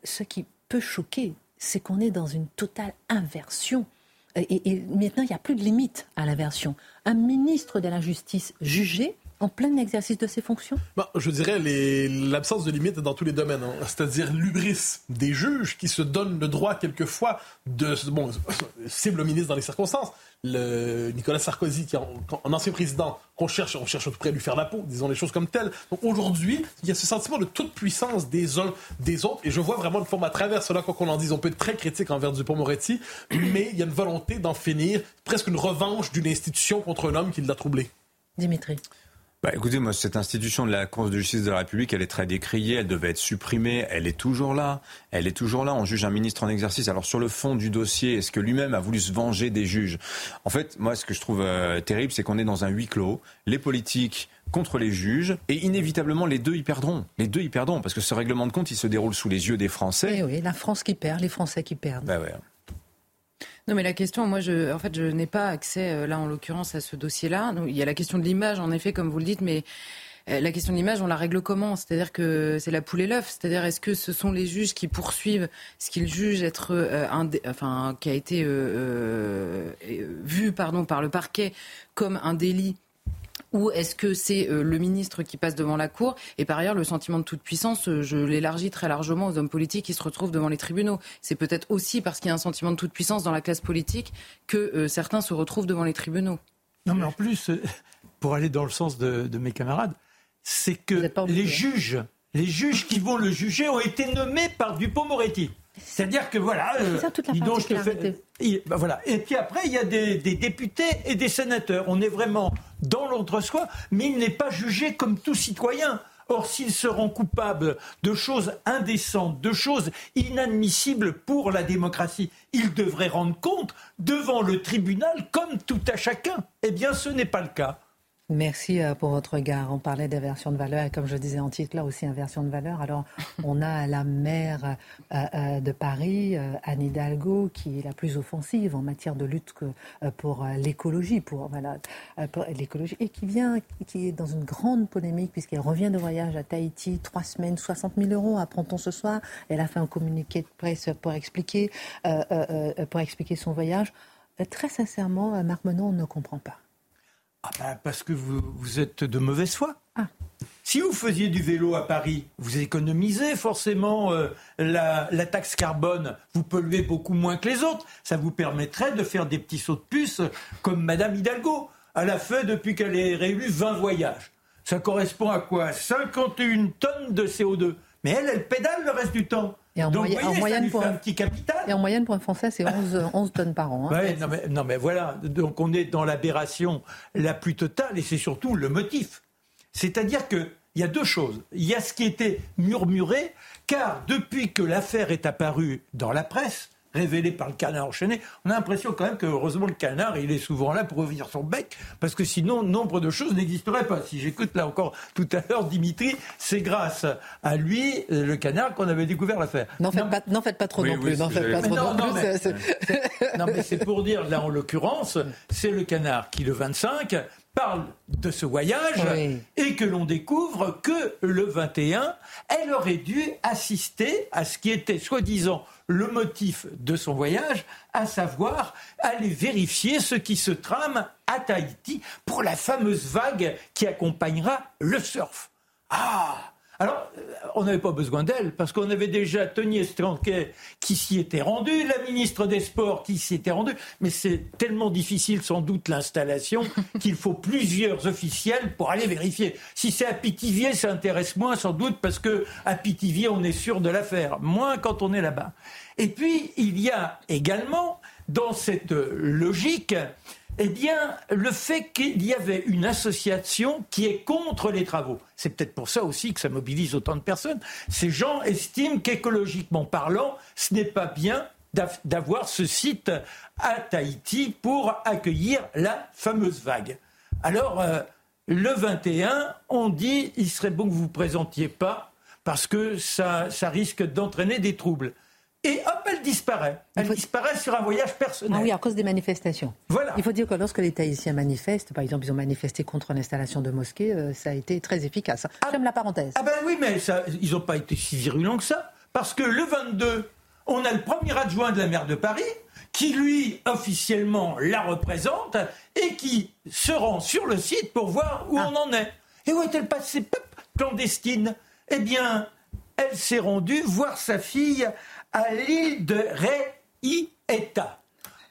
ce qui peut choquer c'est qu'on est dans une totale inversion. Et, maintenant, il n'y a plus de limite à l'inversion. Un ministre de la Justice jugé en plein exercice de ses fonctions? Bah, Je dirais l'absence de limite dans tous les domaines. Hein. C'est-à-dire l'ubris des juges qui se donnent le droit quelquefois de... Bon, cible le ministre dans les circonstances, le Nicolas Sarkozy, qui est un ancien président, qu'on cherche, on cherche à tout près à lui faire la peau, disons les choses comme telles. Donc aujourd'hui, il y a ce sentiment de toute puissance des uns des autres, et je vois vraiment une forme à travers cela, quoi qu'on en dise. On peut être très critique envers Dupont-Moretti, mais il y a une volonté d'en finir, presque une revanche d'une institution contre un homme qui l'a troublé. Dimitri. Bah, écoutez, moi, cette institution de la Cour de justice de la République, elle est très décriée, elle devait être supprimée, elle est toujours là, elle est toujours là. On juge un ministre en exercice. Alors sur le fond du dossier, est-ce que lui-même a voulu se venger des juges? En fait, moi, ce que je trouve euh, terrible, c'est qu'on est dans un huis clos. Les politiques contre les juges et inévitablement les deux y perdront. Les deux y perdront parce que ce règlement de compte, il se déroule sous les yeux des Français. Et eh oui, la France qui perd, les Français qui perdent. Bah ouais. Non, mais la question, moi, je, en fait, je n'ai pas accès, euh, là, en l'occurrence, à ce dossier-là. Il y a la question de l'image, en effet, comme vous le dites, mais la question de l'image, on la règle comment? C'est-à-dire que c'est la poule et l'œuf. C'est-à-dire est-ce que ce sont les juges qui poursuivent ce qu'ils jugent être un, enfin qui a été vu pardon par le parquet comme un délit ou est-ce que c'est euh, le ministre qui passe devant la Cour Et par ailleurs, le sentiment de toute puissance, euh, je l'élargis très largement aux hommes politiques qui se retrouvent devant les tribunaux. C'est peut-être aussi parce qu'il y a un sentiment de toute puissance dans la classe politique que euh, certains se retrouvent devant les tribunaux. Non, mais en plus, pour aller dans le sens de, mes camarades, c'est que les juges, les juges qui vont le juger ont été nommés par Dupont-Moretti. C'est-à-dire que voilà, euh, ça, toute la bah, voilà. Et puis après, il y a des, députés et des sénateurs. On est vraiment dans l'entre-soi, mais il n'est pas jugé comme tout citoyen. Or, s'il se rend coupable de choses indécentes, de choses inadmissibles pour la démocratie, il devrait rendre compte devant le tribunal comme tout à chacun. Eh bien, ce n'est pas le cas. Merci euh, pour votre regard. On parlait d'inversion de valeur et comme je disais en titre, là aussi inversion de valeur. Alors, on a la maire euh, euh, de Paris, Anne Hidalgo, qui est la plus offensive en matière de lutte pour l'écologie, pour, voilà, l'écologie, et qui vient, qui est dans une grande polémique puisqu'elle revient de voyage à Tahiti, trois semaines, 60 000 euros, apprend-on ce soir. Elle a fait un communiqué de presse pour expliquer, pour expliquer son voyage. Très sincèrement, Marc Menon, on ne comprend pas. Ah ben parce que vous, vous, êtes de mauvaise foi. Ah. Si vous faisiez du vélo à Paris, vous économisez forcément euh, la, la, taxe carbone, vous polluez beaucoup moins que les autres. Ça vous permettrait de faire des petits sauts de puce comme Madame Hidalgo. Elle a fait, depuis qu'elle est réélue, 20 voyages. Ça correspond à quoi? 51 tonnes de CO2. Mais elle, elle pédale le reste du temps. Et en, moyenne pour un petit capital. Et en moyenne pour un Français, c'est 11, 11, tonnes par an. Hein. non, mais, non, mais, voilà, donc on est dans l'aberration la plus totale et c'est surtout le motif. C'est-à-dire qu'il y a deux choses. Il y a ce qui était murmuré, car depuis que l'affaire est apparue dans la presse, révélé par le canard enchaîné, on a l'impression quand même que heureusement le canard, il est souvent là pour ouvrir son bec, parce que sinon, nombre de choses n'existeraient pas. Si j'écoute là encore tout à l'heure Dimitri, c'est grâce à lui, le canard, qu'on avait découvert l'affaire. N'en faites, pas, faites pas trop non plus. N'en faites pas trop non, plus. non, mais c'est pour dire, là en l'occurrence, c'est le canard qui, le 25, parle de ce voyage et que l'on découvre que le 21, elle aurait dû assister à ce qui était soi-disant le motif de son voyage, à savoir aller vérifier ce qui se trame à Tahiti pour la fameuse vague qui accompagnera le surf. Ah alors, euh, on n'avait pas besoin d'elle, parce qu'on avait déjà Tony Estranquet qui s'y était rendu, la ministre des Sports qui s'y était rendue, mais c'est tellement difficile sans doute l'installation qu'il faut plusieurs officiels pour aller vérifier. Si c'est à Pithiviers, ça intéresse moins sans doute, parce que à Pithiviers, on est sûr de l'affaire, moins quand on est là-bas. Et puis, il y a également, dans cette logique, eh bien, le fait qu'il y avait une association qui est contre les travaux. C'est peut-être pour ça aussi que ça mobilise autant de personnes. Ces gens estiment qu'écologiquement parlant, ce n'est pas bien d'avoir ce site à Tahiti pour accueillir la fameuse vague. Alors, euh, le 21, on dit il serait bon que vous ne vous présentiez pas parce que ça risque d'entraîner des troubles et hop, elle disparaît. Elle disparaît sur un voyage personnel. Ah oui, à cause des manifestations. Voilà. Il faut dire que lorsque les Tahitiens manifestent, par exemple, ils ont manifesté contre l'installation de mosquées, euh, ça a été très efficace. Ah, la parenthèse. Ah ben oui, mais ça, ils n'ont pas été si virulents que ça. Parce que le 22, on a le premier adjoint de la maire de Paris qui, lui, officiellement, la représente et qui se rend sur le site pour voir où ah. on en est. Et où est-elle passée? Clandestine. Eh bien, elle s'est rendue voir sa fille à l'île de Ré-I-Eta.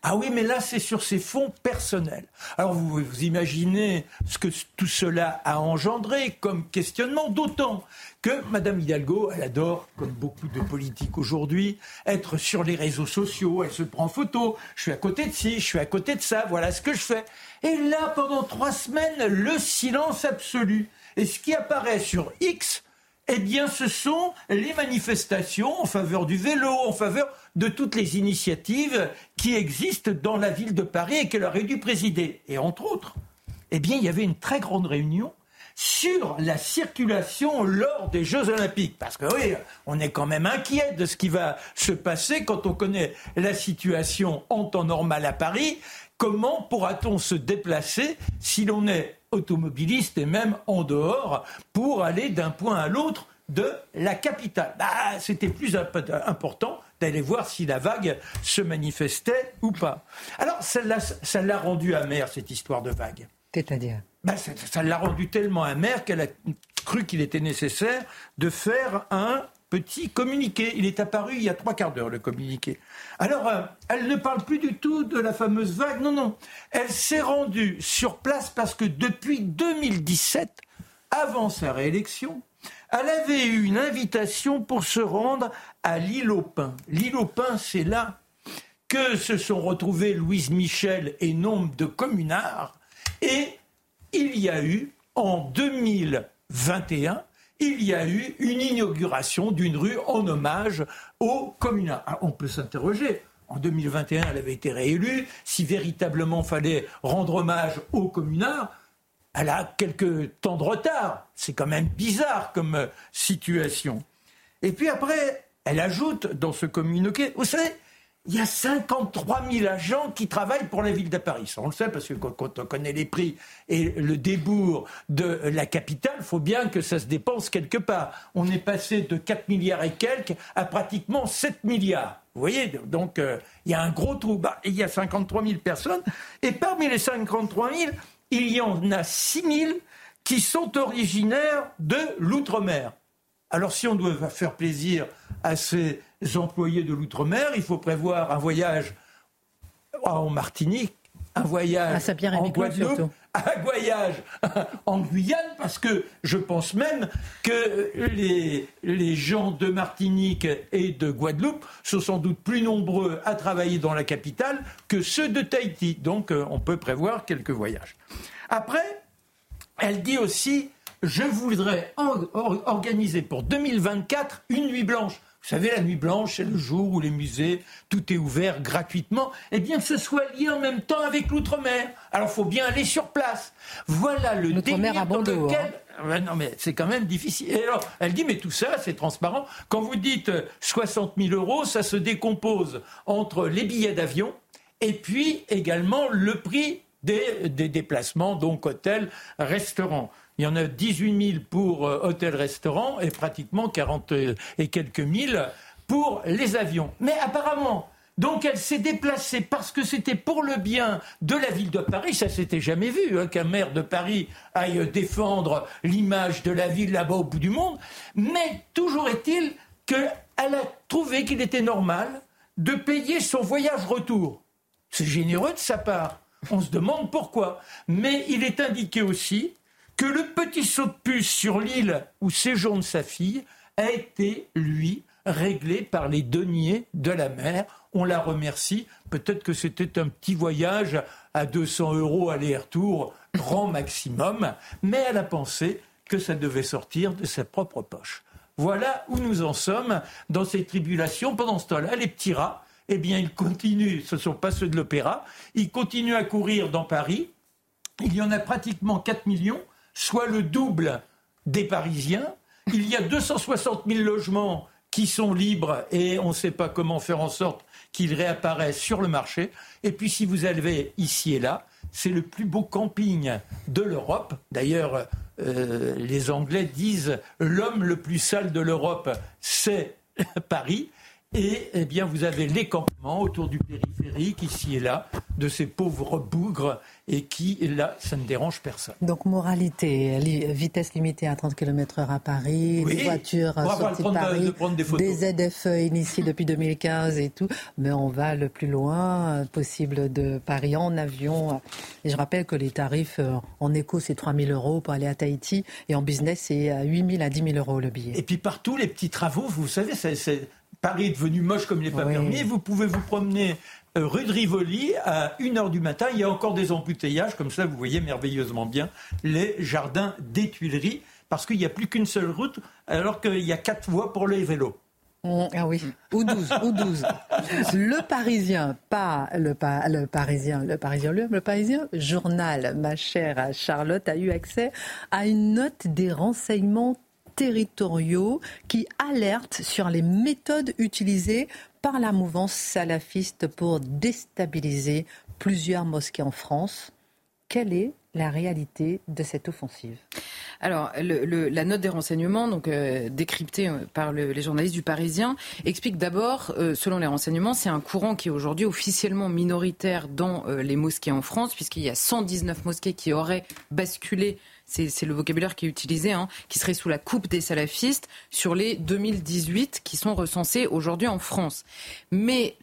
Ah oui, mais là, c'est sur ses fonds personnels. Alors, vous, vous imaginez ce que tout cela a engendré comme questionnement, d'autant que Mme Hidalgo, elle adore, comme beaucoup de politiques aujourd'hui, être sur les réseaux sociaux, elle se prend photo, je suis à côté de ci, je suis à côté de ça, voilà ce que je fais. Et là, pendant trois semaines, le silence absolu. Et ce qui apparaît sur X, eh bien, ce sont les manifestations en faveur du vélo, en faveur de toutes les initiatives qui existent dans la ville de Paris et qu'elle aurait dû présider. Et entre autres, eh bien, il y avait une très grande réunion sur la circulation lors des Jeux Olympiques. Parce que oui, on est quand même inquiet de ce qui va se passer quand on connaît la situation en temps normal à Paris. Comment pourra-t-on se déplacer si l'on est automobilistes et même en dehors pour aller d'un point à l'autre de la capitale. Bah, c'était plus important d'aller voir si la vague se manifestait ou pas. Alors, ça l'a rendu amer, cette histoire de vague. C'est-à-dire? Bah, Ça l'a rendu tellement amer qu'elle a cru qu'il était nécessaire de faire un petit communiqué. Il est apparu il y a trois quarts d'heure, le communiqué. Alors, euh, elle ne parle plus du tout de la fameuse vague. Non, non. Elle s'est rendue sur place parce que depuis 2017, avant sa réélection, elle avait eu une invitation pour se rendre à l'île aux Pins. L'île aux Pins, c'est là que se sont retrouvés Louise Michel et nombre de communards. Et il y a eu, en 2021, il y a eu une inauguration d'une rue en hommage aux communards. Ah, on peut s'interroger. En 2021, elle avait été réélue. Si véritablement fallait rendre hommage aux communards, elle a quelques temps de retard. C'est quand même bizarre comme euh, situation. Et puis après, elle ajoute dans ce communiqué, vous savez, il y a 53 000 agents qui travaillent pour la ville de Paris. on le sait parce que quand on connaît les prix et le débours de la capitale, il faut bien que ça se dépense quelque part. On est passé de 4 milliards et quelques à pratiquement 7 milliards. Vous voyez, donc euh, il y a un gros trou. Bah, il y a 53 000 personnes. Et parmi les 53 000, il y en a 6 000 qui sont originaires de l'outre-mer. Alors si on doit faire plaisir à ces employés de l'outre-mer, il faut prévoir un voyage en Martinique, un voyage en Guadeloupe, un voyage en Guyane, parce que je pense même que les, les gens de Martinique et de Guadeloupe sont sans doute plus nombreux à travailler dans la capitale que ceux de Tahiti. Donc euh, on peut prévoir quelques voyages. Après, elle dit aussi je voudrais organiser pour 2024 une nuit blanche. Vous savez, la nuit blanche, c'est le jour où les musées, tout est ouvert gratuitement. Eh bien, que ce soit lié en même temps avec l'outre-mer. Alors, il faut bien aller sur place. Voilà le délire à dans lequel... Hein. non, mais c'est quand même difficile. Et alors, elle dit, mais tout ça, c'est transparent. Quand vous dites 60 000 euros, ça se décompose entre les billets d'avion et puis également le prix des, des déplacements, donc hôtels, restaurants. Il y en a 18 000 pour euh, hôtel-restaurant et pratiquement 40 et quelques mille pour les avions. Mais apparemment, donc elle s'est déplacée parce que c'était pour le bien de la ville de Paris. Ça s'était jamais vu hein, qu'un maire de Paris aille défendre l'image de la ville là-bas au bout du monde. Mais toujours est-il qu'elle a trouvé qu'il était normal de payer son voyage retour. C'est généreux de sa part. On se demande pourquoi. Mais il est indiqué aussi que le petit saut de puce sur l'île où séjourne sa fille a été, lui, réglé par les deniers de la mer. On la remercie. Peut-être que c'était un petit voyage à 200 euros aller-retour, grand maximum, mais elle a pensé que ça devait sortir de sa propre poche. Voilà où nous en sommes dans ces tribulations. Pendant ce temps-là, les petits rats, eh bien, ils continuent, ce ne sont pas ceux de l'opéra, ils continuent à courir dans Paris. Il y en a pratiquement 4 millions soit le double des Parisiens. Il y a 260 000 logements qui sont libres et on ne sait pas comment faire en sorte qu'ils réapparaissent sur le marché. Et puis si vous allez ici et là, c'est le plus beau camping de l'Europe. D'ailleurs, euh, les Anglais disent l'homme le plus sale de l'Europe, c'est Paris. Et eh bien, vous avez les campements autour du périphérique, ici et là, de ces pauvres bougres, et qui, là, ça ne dérange personne. Donc, moralité, vitesse limitée à 30 km/h à Paris, des voitures sorties de Paris, des, ZFE initiés depuis 2015 et tout. Mais on va le plus loin possible de Paris en avion. Et je rappelle que les tarifs euh, en éco, c'est 3 000 euros pour aller à Tahiti, et en business, c'est 8 000 à 10 000 euros le billet. Et puis partout, les petits travaux, vous savez, c'est Paris est devenu moche comme il n'est pas permis. Vous pouvez vous promener euh, rue de Rivoli à 1h du matin. Il y a encore des embouteillages. Comme ça, vous voyez merveilleusement bien les jardins des Tuileries. Parce qu'il n'y a plus qu'une seule route, alors qu'il y a quatre voies pour les vélos. Mmh, ah oui, ou 12, ou 12. Le Parisien, pas le, le Parisien, le Parisien, le, le Parisien, journal, ma chère Charlotte, a eu accès à une note des renseignements territoriaux qui alertent sur les méthodes utilisées par la mouvance salafiste pour déstabiliser plusieurs mosquées en France. Quelle est la réalité de cette offensive? Alors, la note des renseignements, donc euh, décryptée euh, par les journalistes du Parisien, explique d'abord, euh, selon les renseignements, c'est un courant qui est aujourd'hui officiellement minoritaire dans les mosquées en France, puisqu'il y a 119 mosquées qui auraient basculé c'est le vocabulaire qui est utilisé, hein, qui serait sous la coupe des salafistes sur les 2018 qui sont recensés aujourd'hui en France. Mais,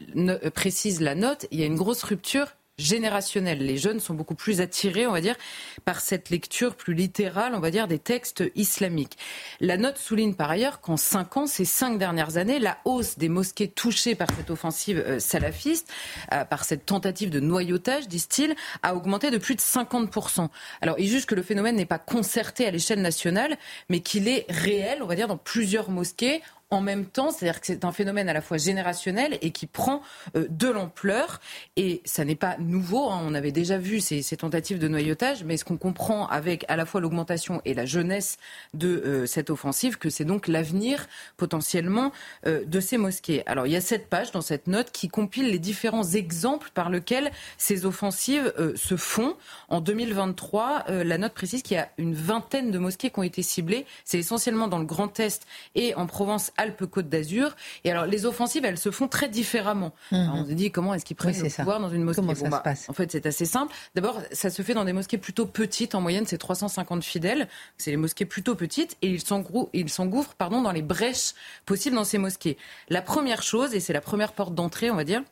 précise la note, il y a une grosse rupture générationnel. Les jeunes sont beaucoup plus attirés, on va dire, par cette lecture plus littérale, on va dire, des textes islamiques. La note souligne par ailleurs qu'en cinq ans, ces cinq dernières années, la hausse des mosquées touchées par cette offensive euh, salafiste, euh, par cette tentative de noyautage, disent-ils, a augmenté de plus de 50%. Alors, il juge que le phénomène n'est pas concerté à l'échelle nationale, mais qu'il est réel, on va dire, dans plusieurs mosquées en même temps, c'est-à-dire que c'est un phénomène à la fois générationnel et qui prend euh, de l'ampleur. Et ça n'est pas nouveau, hein. on avait déjà vu ces, tentatives de noyautage, mais ce qu'on comprend avec à la fois l'augmentation et la jeunesse de euh, cette offensive, que c'est donc l'avenir potentiellement euh, de ces mosquées. Alors il y a cette page dans cette note qui compile les différents exemples par lesquels ces offensives se font. En 2023, la note précise qu'il y a une vingtaine de mosquées qui ont été ciblées. C'est essentiellement dans le Grand Est et en Provence Alpes-Côte d'Azur. Et alors, les offensives, elles se font très différemment. Mhm. on se dit, comment est-ce qu'ils prennent le pouvoir dans une mosquée Comment ça se bah, passe? En fait, c'est assez simple. D'abord, ça se fait dans des mosquées plutôt petites. En moyenne, c'est 350 fidèles. C'est les mosquées plutôt petites. Et ils s'engouffrent pardon, dans les brèches possibles dans ces mosquées. La première chose, et c'est la première porte d'entrée, on va dire,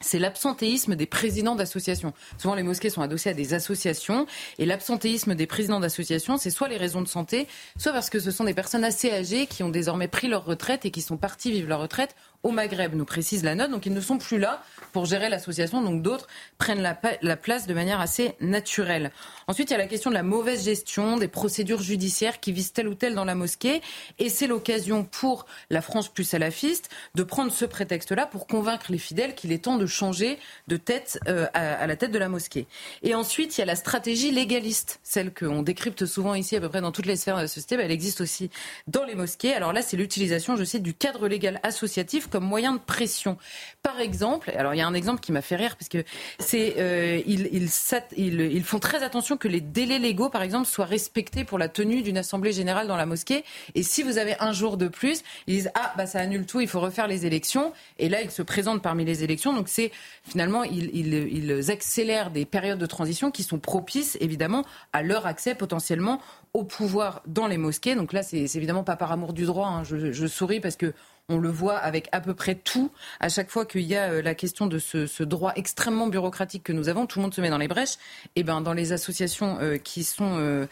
c'est l'absentéisme des présidents d'associations. Souvent, les mosquées sont adossées à des associations, et l'absentéisme des présidents d'associations, c'est soit les raisons de santé, soit parce que ce sont des personnes assez âgées qui ont désormais pris leur retraite et qui sont parties vivre leur retraite au Maghreb, nous précise la note. Donc ils ne sont plus là pour gérer l'association, donc d'autres prennent la, la, place de manière assez naturelle. Ensuite, il y a la question de la mauvaise gestion des procédures judiciaires qui visent tel ou tel dans la mosquée, et c'est l'occasion pour la France plus salafiste de prendre ce prétexte-là pour convaincre les fidèles qu'il est temps de changer de tête euh, à, la tête de la mosquée. Et ensuite, il y a la stratégie légaliste, celle qu'on décrypte souvent ici à peu près dans toutes les sphères de la société, elle existe aussi dans les mosquées. Alors là, c'est l'utilisation, je cite, du cadre légal associatif comme moyen de pression. Par exemple, alors il y a un exemple qui m'a fait rire parce que c'est euh, ils, ils, font très attention que les délais légaux, par exemple, soient respectés pour la tenue d'une assemblée générale dans la mosquée. Et si vous avez un jour de plus, ils disent ah bah ça annule tout, il faut refaire les élections. Et là, ils se présentent parmi les élections. Donc c'est finalement ils, ils accélèrent des périodes de transition qui sont propices évidemment à leur accès potentiellement au pouvoir dans les mosquées. Donc là, c'est évidemment pas par amour du droit. Hein. Je, je souris parce que on le voit avec à peu près tout. À chaque fois qu'il y a euh, la question de ce, droit extrêmement bureaucratique que nous avons, tout le monde se met dans les brèches. Et ben dans les associations euh, qui sont euh,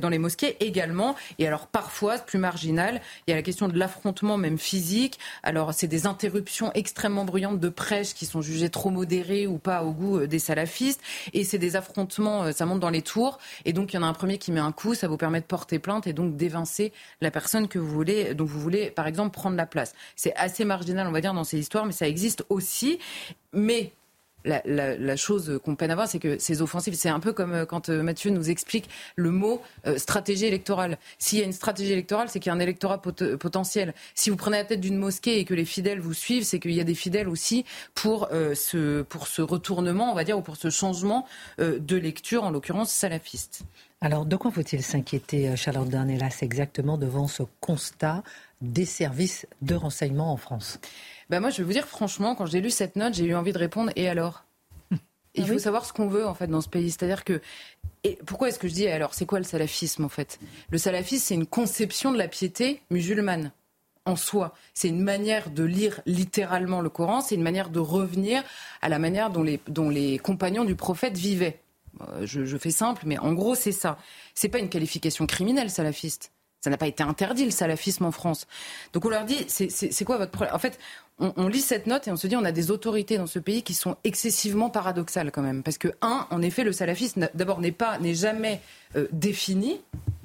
dans les mosquées également. Et alors parfois, plus marginal, il y a la question de l'affrontement même physique. Alors c'est des interruptions extrêmement bruyantes de prêches qui sont jugées trop modérées ou pas au goût des salafistes. Et c'est des affrontements, ça monte dans les tours. Et donc il y en a un premier qui met un coup, ça vous permet de porter plainte et donc d'évincer la personne que vous voulez, dont vous voulez par exemple prendre la place. C'est assez marginal, on va dire, dans ces histoires, mais ça existe aussi. Mais la, chose qu'on peine à voir, c'est que ces offensives, c'est un peu comme euh, quand euh, Mathieu nous explique le mot euh, stratégie électorale. S'il y a une stratégie électorale, c'est qu'il y a un électorat potentiel. Si vous prenez la tête d'une mosquée et que les fidèles vous suivent, c'est qu'il y a des fidèles aussi pour, ce, pour ce retournement, on va dire, ou pour ce changement de lecture, en l'occurrence salafiste. Alors, de quoi faut-il s'inquiéter, Charlotte Darnelas, exactement devant ce constat des services de renseignement en France bah Moi, je vais vous dire franchement, quand j'ai lu cette note, j'ai eu envie de répondre et alors? Il ah faut savoir ce qu'on veut en fait dans ce pays. C'est-à-dire que et pourquoi est-ce que je dis alors c'est quoi le salafisme en fait? Le salafisme c'est une conception de la piété musulmane en soi. C'est une manière de lire littéralement le Coran, c'est une manière de revenir à la manière dont les, dont les compagnons du prophète vivaient. Euh, je, je fais simple, mais en gros c'est ça. C'est pas une qualification criminelle salafiste. Ça n'a pas été interdit le salafisme en France. Donc on leur dit, c'est quoi votre problème? En fait, on, lit cette note et on se dit, on a des autorités dans ce pays qui sont excessivement paradoxales quand même. Parce que, un, en effet, le salafisme, d'abord, n'est pas, n'est jamais euh, défini.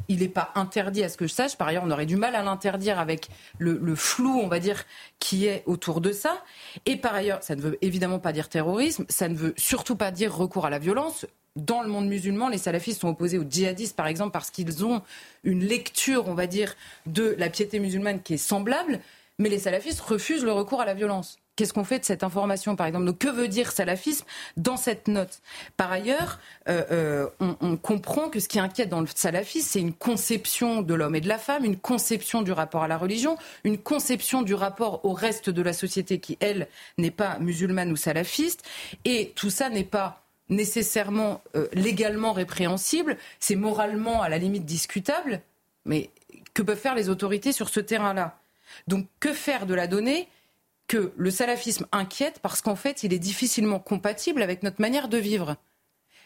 Il n'est pas interdit à ce que je sache. Par ailleurs, on aurait du mal à l'interdire avec le, flou, on va dire, qui est autour de ça. Et par ailleurs, ça ne veut évidemment pas dire terrorisme. Ça ne veut surtout pas dire recours à la violence dans le monde musulman, les salafistes sont opposés aux djihadistes, par exemple, parce qu'ils ont une lecture, on va dire, de la piété musulmane qui est semblable, mais les salafistes refusent le recours à la violence. Qu'est-ce qu'on fait de cette information, par exemple? Donc, que veut dire salafisme dans cette note? Par ailleurs, euh, euh, on, comprend que ce qui inquiète dans le salafisme, c'est une conception de l'homme et de la femme, une conception du rapport à la religion, une conception du rapport au reste de la société qui, elle, n'est pas musulmane ou salafiste. Et tout ça n'est pas nécessairement euh, légalement répréhensible, c'est moralement à la limite discutable, mais que peuvent faire les autorités sur ce terrain-là? Donc que faire de la donnée? Que le salafisme inquiète parce qu'en fait il est difficilement compatible avec notre manière de vivre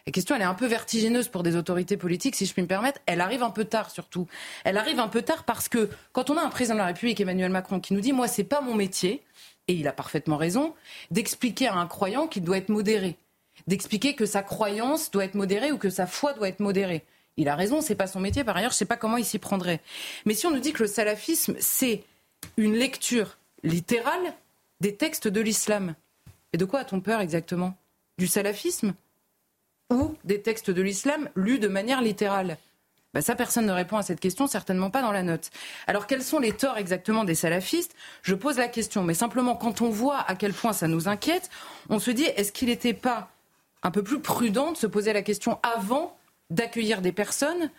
la question, elle est un peu vertigineuse pour des autorités politiques, si je puis me permettre. Elle arrive un peu tard, surtout. Elle arrive un peu tard parce que quand on a un président de la République, Emmanuel Macron, qui nous dit, moi, c'est pas mon métier, et il a parfaitement raison, d'expliquer à un croyant qu'il doit être modéré d'expliquer que sa croyance doit être modérée ou que sa foi doit être modérée. Il a raison, c'est pas son métier. Par ailleurs, je sais pas comment il s'y prendrait. Mais si on nous dit que le salafisme, c'est une lecture littérale des textes de l'islam, et de quoi a-t-on peur exactement? Du salafisme? Ou des textes de l'islam lus de manière littérale? Ben ça, personne ne répond à cette question, certainement pas dans la note. Alors, quels sont les torts exactement des salafistes? Je pose la question, mais simplement, quand on voit à quel point ça nous inquiète, on se dit, est-ce qu'il n'était pas un peu plus prudent de se poser la question avant d'accueillir des personnes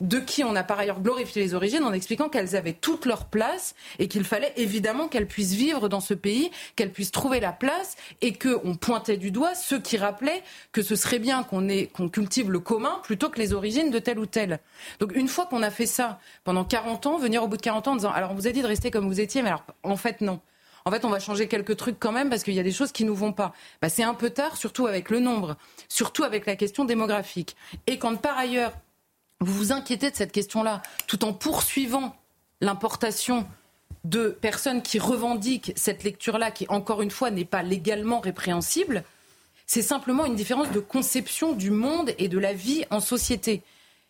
de qui on a par ailleurs glorifié les origines en expliquant qu'elles avaient toute leur place et qu'il fallait évidemment qu'elles puissent vivre dans ce pays, qu'elles puissent trouver la place et qu'on pointait du doigt ceux qui rappelaient que ce serait bien qu'on cultive le commun plutôt que les origines de tel ou tel. Donc une fois qu'on a fait ça pendant 40 ans, venir au bout de 40 ans en disant alors on vous a dit de rester comme vous étiez, mais alors en fait non en fait, on va changer quelques trucs quand même parce qu'il y a des choses qui nous vont pas. Bah, c'est un peu tard, surtout avec le nombre, surtout avec la question démographique. Et quand par ailleurs, vous vous inquiétez de cette question-là, tout en poursuivant l'importation de personnes qui revendiquent cette lecture-là, qui encore une fois n'est pas légalement répréhensible, c'est simplement une différence de conception du monde et de la vie en société.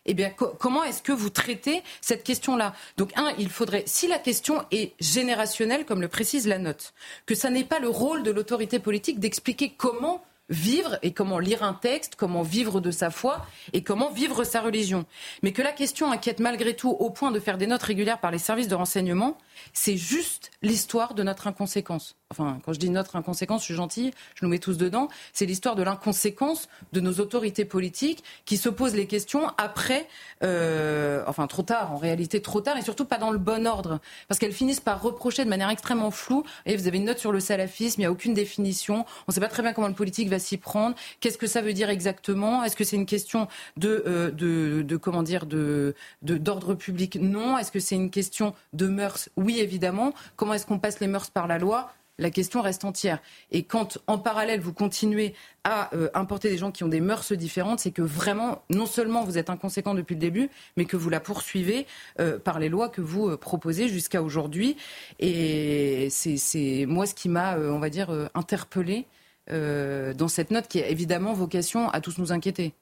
Eh bien, comment est-ce que vous traitez cette question-là? Donc, un, il faudrait, si la question est générationnelle, comme le précise la note, que ça n'est pas le rôle de l'autorité politique d'expliquer comment vivre et comment lire un texte, comment vivre de sa foi et comment vivre sa religion. Mais que la question inquiète malgré tout au point de faire des notes régulières par les services de renseignement, c'est juste l'histoire de notre inconséquence. Enfin, quand je dis notre inconséquence, je suis gentille, je nous mets tous dedans. C'est l'histoire de l'inconséquence de nos autorités politiques qui se posent les questions après, euh, enfin trop tard, en réalité trop tard, et surtout pas dans le bon ordre. Parce qu'elles finissent par reprocher de manière extrêmement floue, et vous avez une note sur le salafisme, il n'y a aucune définition, on ne sait pas très bien comment le politique va s'y prendre, qu'est-ce que ça veut dire exactement, est-ce que c'est une question de, euh, de, de, comment dire, de, d'ordre public? Non. Est-ce que c'est une question de mœurs? Oui, évidemment. Comment est-ce qu'on passe les mœurs par la loi? La question reste entière. Et quand, en parallèle, vous continuez à euh, importer des gens qui ont des mœurs différentes, c'est que vraiment, non seulement vous êtes inconséquent depuis le début, mais que vous la poursuivez euh, par les lois que vous euh, proposez jusqu'à aujourd'hui. Et c'est moi ce qui m'a, on va dire, interpellé dans cette note qui a évidemment vocation à tous nous inquiéter.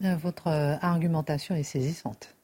Votre argumentation est saisissante.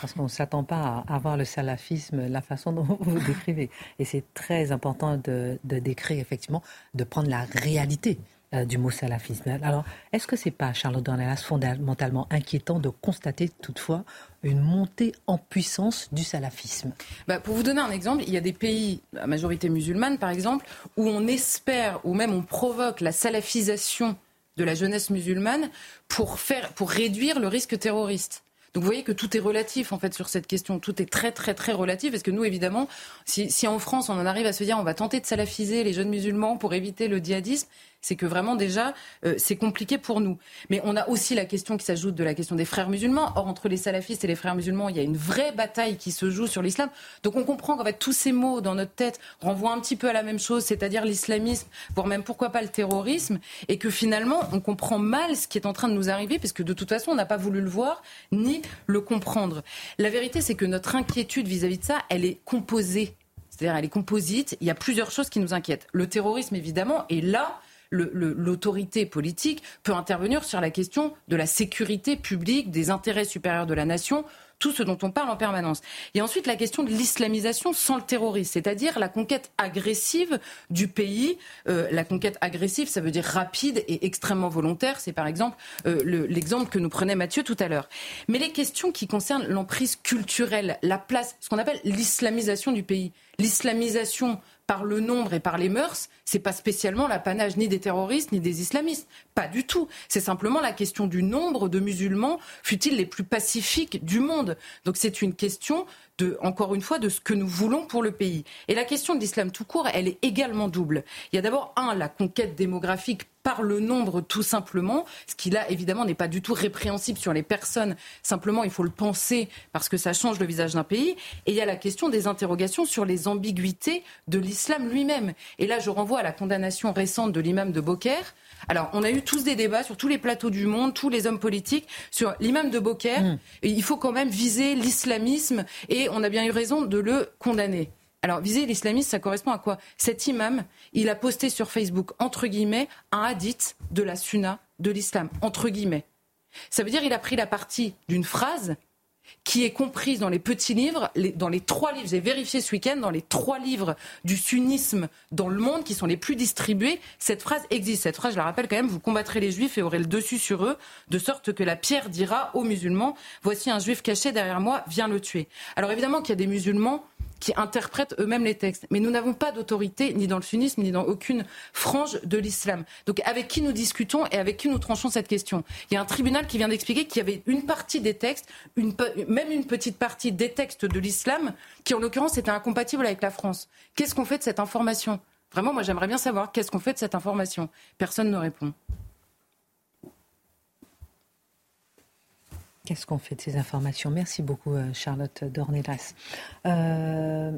Parce qu'on ne s'attend pas à avoir le salafisme, la façon dont vous le décrivez. Et c'est très important de, décrire, effectivement, de prendre la réalité euh, du mot salafisme. Alors, est-ce que c'est pas, Charlotte Dornelas, fondamentalement inquiétant de constater toutefois une montée en puissance du salafisme? Bah, Pour vous donner un exemple, il y a des pays, à majorité musulmane par exemple, où on espère, ou même on provoque la salafisation de la jeunesse musulmane pour, faire, pour réduire le risque terroriste. Donc vous voyez que tout est relatif en fait sur cette question. Tout est très très très relatif parce que nous évidemment, si, si en France on en arrive à se dire on va tenter de salafiser les jeunes musulmans pour éviter le djihadisme, c'est que vraiment déjà, euh, c'est compliqué pour nous. Mais on a aussi la question qui s'ajoute de la question des frères musulmans. Or, entre les salafistes et les frères musulmans, il y a une vraie bataille qui se joue sur l'islam. Donc on comprend qu'en fait, tous ces mots dans notre tête renvoient un petit peu à la même chose, c'est-à-dire l'islamisme, voire même pourquoi pas le terrorisme, et que finalement, on comprend mal ce qui est en train de nous arriver, puisque de toute façon, on n'a pas voulu le voir ni le comprendre. La vérité, c'est que notre inquiétude vis-à-vis -vis de ça, elle est composée. C'est-à-dire, elle est composite. Il y a plusieurs choses qui nous inquiètent. Le terrorisme, évidemment, et là, l'autorité politique peut intervenir sur la question de la sécurité publique, des intérêts supérieurs de la nation, tout ce dont on parle en permanence. Et ensuite la question de l'islamisation sans le terrorisme, c'est-à-dire la conquête agressive du pays. Euh, la conquête agressive, ça veut dire rapide et extrêmement volontaire. C'est par exemple euh, l'exemple que nous prenait Mathieu tout à l'heure. Mais les questions qui concernent l'emprise culturelle, la place, ce qu'on appelle l'islamisation du pays, l'islamisation par le nombre et par les mœurs, c'est pas spécialement l'apanage ni des terroristes ni des islamistes. Pas du tout. C'est simplement la question du nombre de musulmans, fut-il les plus pacifiques du monde. Donc c'est une question de, encore une fois, de ce que nous voulons pour le pays. Et la question de l'islam tout court, elle est également double. Il y a d'abord, un, la conquête démographique par le nombre tout simplement, ce qui là évidemment n'est pas du tout répréhensible sur les personnes, simplement il faut le penser parce que ça change le visage d'un pays, et il y a la question des interrogations sur les ambiguïtés de l'islam lui-même. Et là je renvoie à la condamnation récente de l'imam de Beaucaire, alors, on a eu tous des débats sur tous les plateaux du monde, tous les hommes politiques, sur l'imam de Beaucaire. Hmm. Il faut quand même viser l'islamisme et on a bien eu raison de le condamner. Alors, viser l'islamisme, ça correspond à quoi? Cet imam, il a posté sur Facebook, entre guillemets, un hadith de la sunna de l'islam, entre guillemets. Ça veut dire qu'il a pris la partie d'une phrase qui est comprise dans les petits livres, dans les trois livres, j'ai vérifié ce week-end, dans les trois livres du sunnisme dans le monde qui sont les plus distribués, cette phrase existe. Cette phrase, je la rappelle quand même, vous combattrez les juifs et aurez le dessus sur eux, de sorte que la pierre dira aux musulmans, voici un juif caché derrière moi, viens le tuer. Alors évidemment qu'il y a des musulmans qui interprètent eux-mêmes les textes. Mais nous n'avons pas d'autorité ni dans le sunnisme ni dans aucune frange de l'islam. Donc avec qui nous discutons et avec qui nous tranchons cette question? Il y a un tribunal qui vient d'expliquer qu'il y avait une partie des textes, même une petite partie des textes de l'islam qui en l'occurrence était incompatible avec la France. Qu'est-ce qu'on fait de cette information? Vraiment, moi j'aimerais bien savoir qu'est-ce qu'on fait de cette information? Personne ne répond. Qu'est-ce qu'on fait de ces informations? Merci beaucoup, euh, Charlotte Dornelas. Euh,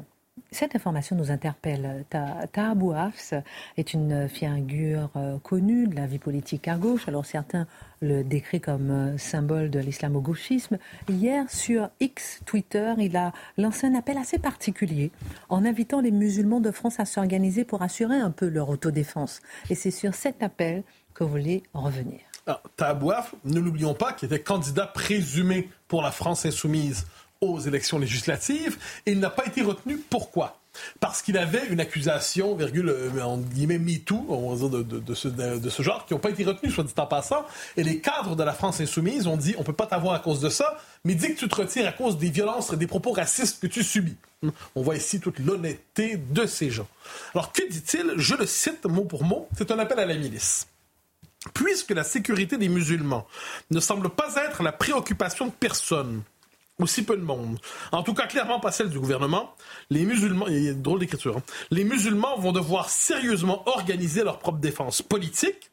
cette information nous interpelle. Taha Hafs est une figure euh, connue de la vie politique à gauche. Alors certains le décrivent comme symbole de l'islamo-gauchisme. Hier, sur X, Twitter, il a lancé un appel assez particulier en invitant les musulmans de France à s'organiser pour assurer un peu leur autodéfense. Et c'est sur cet appel que vous voulez revenir. Alors, Tabouaf, ne l'oublions pas, qui était candidat présumé pour la France insoumise aux élections législatives, et il n'a pas été retenu. Pourquoi? Parce qu'il avait une accusation, virgule, euh, en guillemets, MeToo, on va dire, de, ce, de, ce, genre, qui n'ont pas été retenus, soit dit en passant. Et les cadres de la France insoumise ont dit, on peut pas t'avoir à cause de ça, mais dis que tu te retires à cause des violences et des propos racistes que tu subis. On voit ici toute l'honnêteté de ces gens. Alors, que dit-il? Je le cite mot pour mot, c'est un appel à la milice. Puisque la sécurité des musulmans ne semble pas être la préoccupation de personne, aussi peu de monde, en tout cas clairement pas celle du gouvernement, les musulmans, il y a une drôle d'écriture, hein, les musulmans vont devoir sérieusement organiser leur propre défense politique,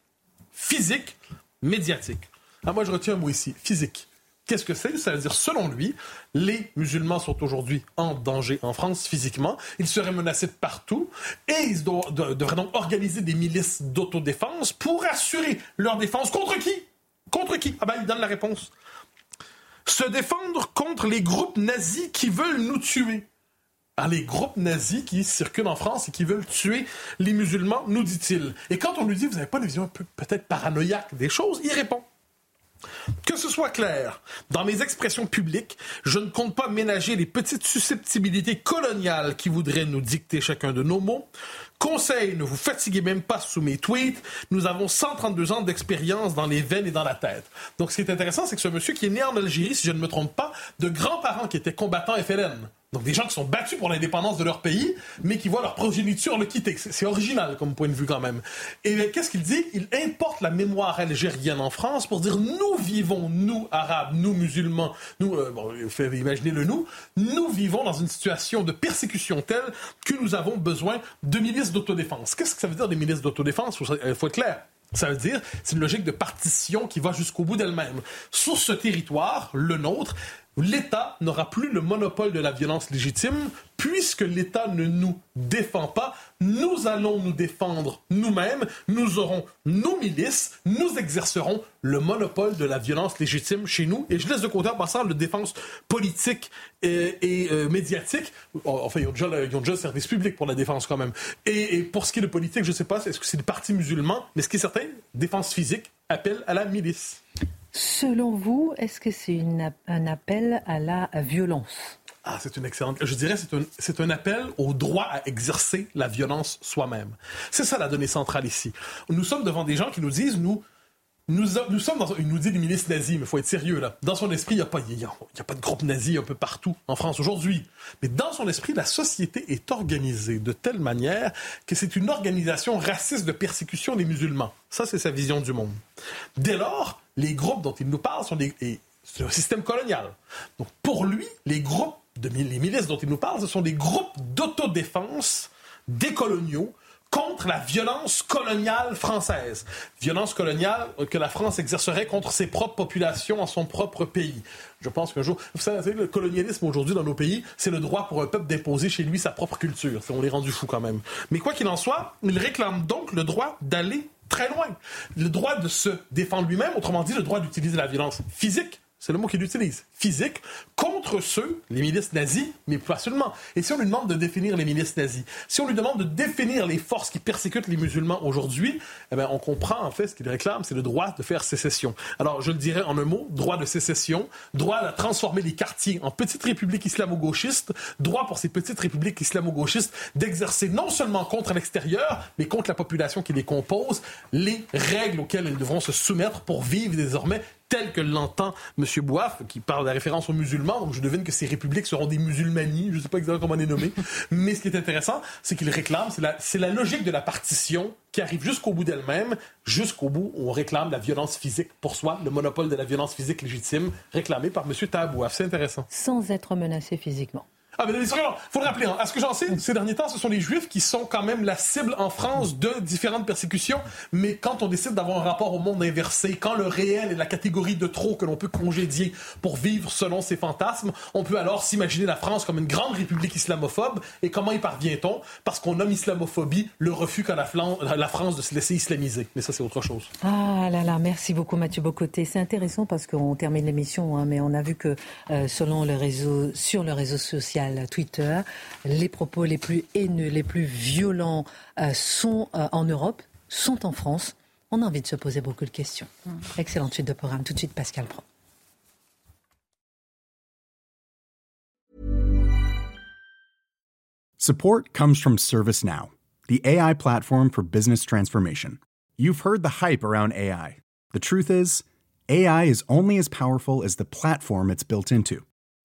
physique, médiatique. Ah, moi je retiens un mot ici, physique. Qu'est-ce que c'est? Ça veut dire, selon lui, les musulmans sont aujourd'hui en danger en France physiquement. Ils seraient menacés de partout et ils devraient donc organiser des milices d'autodéfense pour assurer leur défense contre qui? Contre qui? Ah ben, il donne la réponse. Se défendre contre les groupes nazis qui veulent nous tuer. Ah, les groupes nazis qui circulent en France et qui veulent tuer les musulmans, nous dit-il. Et quand on lui dit, vous n'avez pas une vision peut-être paranoïaque des choses, il répond. Que ce soit clair, dans mes expressions publiques, je ne compte pas ménager les petites susceptibilités coloniales qui voudraient nous dicter chacun de nos mots. Conseil, ne vous fatiguez même pas sous mes tweets. Nous avons 132 ans d'expérience dans les veines et dans la tête. Donc, ce qui est intéressant, c'est que ce monsieur qui est né en Algérie, si je ne me trompe pas, de grands-parents qui étaient combattants FLN. Donc des gens qui sont battus pour l'indépendance de leur pays, mais qui voient leur progéniture le quitter. C'est original comme point de vue quand même. Et qu'est-ce qu'il dit? Il importe la mémoire algérienne en France pour dire nous vivons, nous arabes, nous musulmans, nous, euh, bon, imaginez-le nous, nous vivons dans une situation de persécution telle que nous avons besoin de milices d'autodéfense. Qu'est-ce que ça veut dire des milices d'autodéfense? Il faut être clair. Ça veut dire, c'est une logique de partition qui va jusqu'au bout d'elle-même. Sur ce territoire, le nôtre, l'État n'aura plus le monopole de la violence légitime, puisque l'État ne nous défend pas, nous allons nous défendre nous-mêmes, nous aurons nos milices, nous exercerons le monopole de la violence légitime chez nous. Et je laisse de côté en passant le défense politique et, euh, médiatique. Enfin, ils ont, déjà, le service public pour la défense quand même. Et, pour ce qui est de politique, je ne sais pas, est-ce que c'est le parti musulman, mais ce qui est certain, défense physique appelle à la milice. Selon vous, est-ce que c'est un appel à la violence? Ah, c'est une excellente. Je dirais c'est un, c'est un appel au droit à exercer la violence soi-même. C'est ça la donnée centrale ici. Nous sommes devant des gens qui nous disent nous nous, nous sommes dans il nous dit des milices nazies, mais il faut être sérieux là. Dans son esprit, il n'y a, pas, y a pas de groupe nazi un peu partout en France aujourd'hui. Mais dans son esprit, la société est organisée de telle manière que c'est une organisation raciste de persécution des musulmans. Ça, c'est sa vision du monde. Dès lors, les groupes dont il nous parle sont des, c'est un système colonial. Donc pour lui, les groupes, les milices dont il nous parle, ce sont des groupes d'autodéfense des coloniaux contre la violence coloniale française. Violence coloniale que la France exercerait contre ses propres populations en son propre pays. Je pense qu'un jour, vous savez, le colonialisme aujourd'hui dans nos pays, c'est le droit pour un peuple d'imposer chez lui sa propre culture. On les rendu fous quand même. Mais quoi qu'il en soit, il réclame donc le droit d'aller très loin. Le droit de se défendre lui-même, autrement dit, le droit d'utiliser la violence physique c'est le mot qu'il utilise, physique, contre ceux, les milices nazis, mais pas seulement. Et si on lui demande de définir les milices nazis, si on lui demande de définir les forces qui persécutent les musulmans aujourd'hui, eh bien, on comprend en fait ce qu'il réclame, c'est le droit de faire sécession. Alors, je le dirais en un mot, droit de sécession, droit à transformer les quartiers en petites républiques islamo-gauchistes, droit pour ces petites républiques islamo-gauchistes d'exercer non seulement contre l'extérieur, mais contre la population qui les compose, les règles auxquelles elles devront se soumettre pour vivre désormais tel que l'entend M. Bouaf, qui parle de la référence aux musulmans, donc je devine que ces républiques seront des musulmanies, je ne sais pas exactement comment on les nommer, mais ce qui est intéressant, c'est qu'il réclame, c'est la, la, logique de la partition qui arrive jusqu'au bout d'elle-même, jusqu'au bout où on réclame la violence physique pour soi, le monopole de la violence physique légitime réclamé par M. Tabouaf. C'est intéressant. Sans être menacé physiquement. Ah, mais il faut le rappeler, hein. à ce que j'en sais, ces derniers temps, ce sont les Juifs qui sont quand même la cible en France de différentes persécutions. Mais quand on décide d'avoir un rapport au monde inversé, quand le réel est la catégorie de trop que l'on peut congédier pour vivre selon ses fantasmes, on peut alors s'imaginer la France comme une grande république islamophobe. Et comment y parvient-on? Parce qu'on nomme islamophobie le refus qu'a la, la, France de se laisser islamiser. Mais ça, c'est autre chose. Ah là là, merci beaucoup Mathieu Bocoté. C'est intéressant parce qu'on termine l'émission, hein, mais on a vu que euh, selon le réseau, sur le réseau social, Twitter. Les propos les plus haineux, les plus violents euh, sont euh, en Europe, sont en France. On a envie de se poser beaucoup de questions. Mm. Excellente suite de programme. Tout de suite, Pascal Pro. Support comes from ServiceNow, the AI platform for business transformation. You've heard the hype around AI. The truth is, AI is only as powerful as the platform it's built into.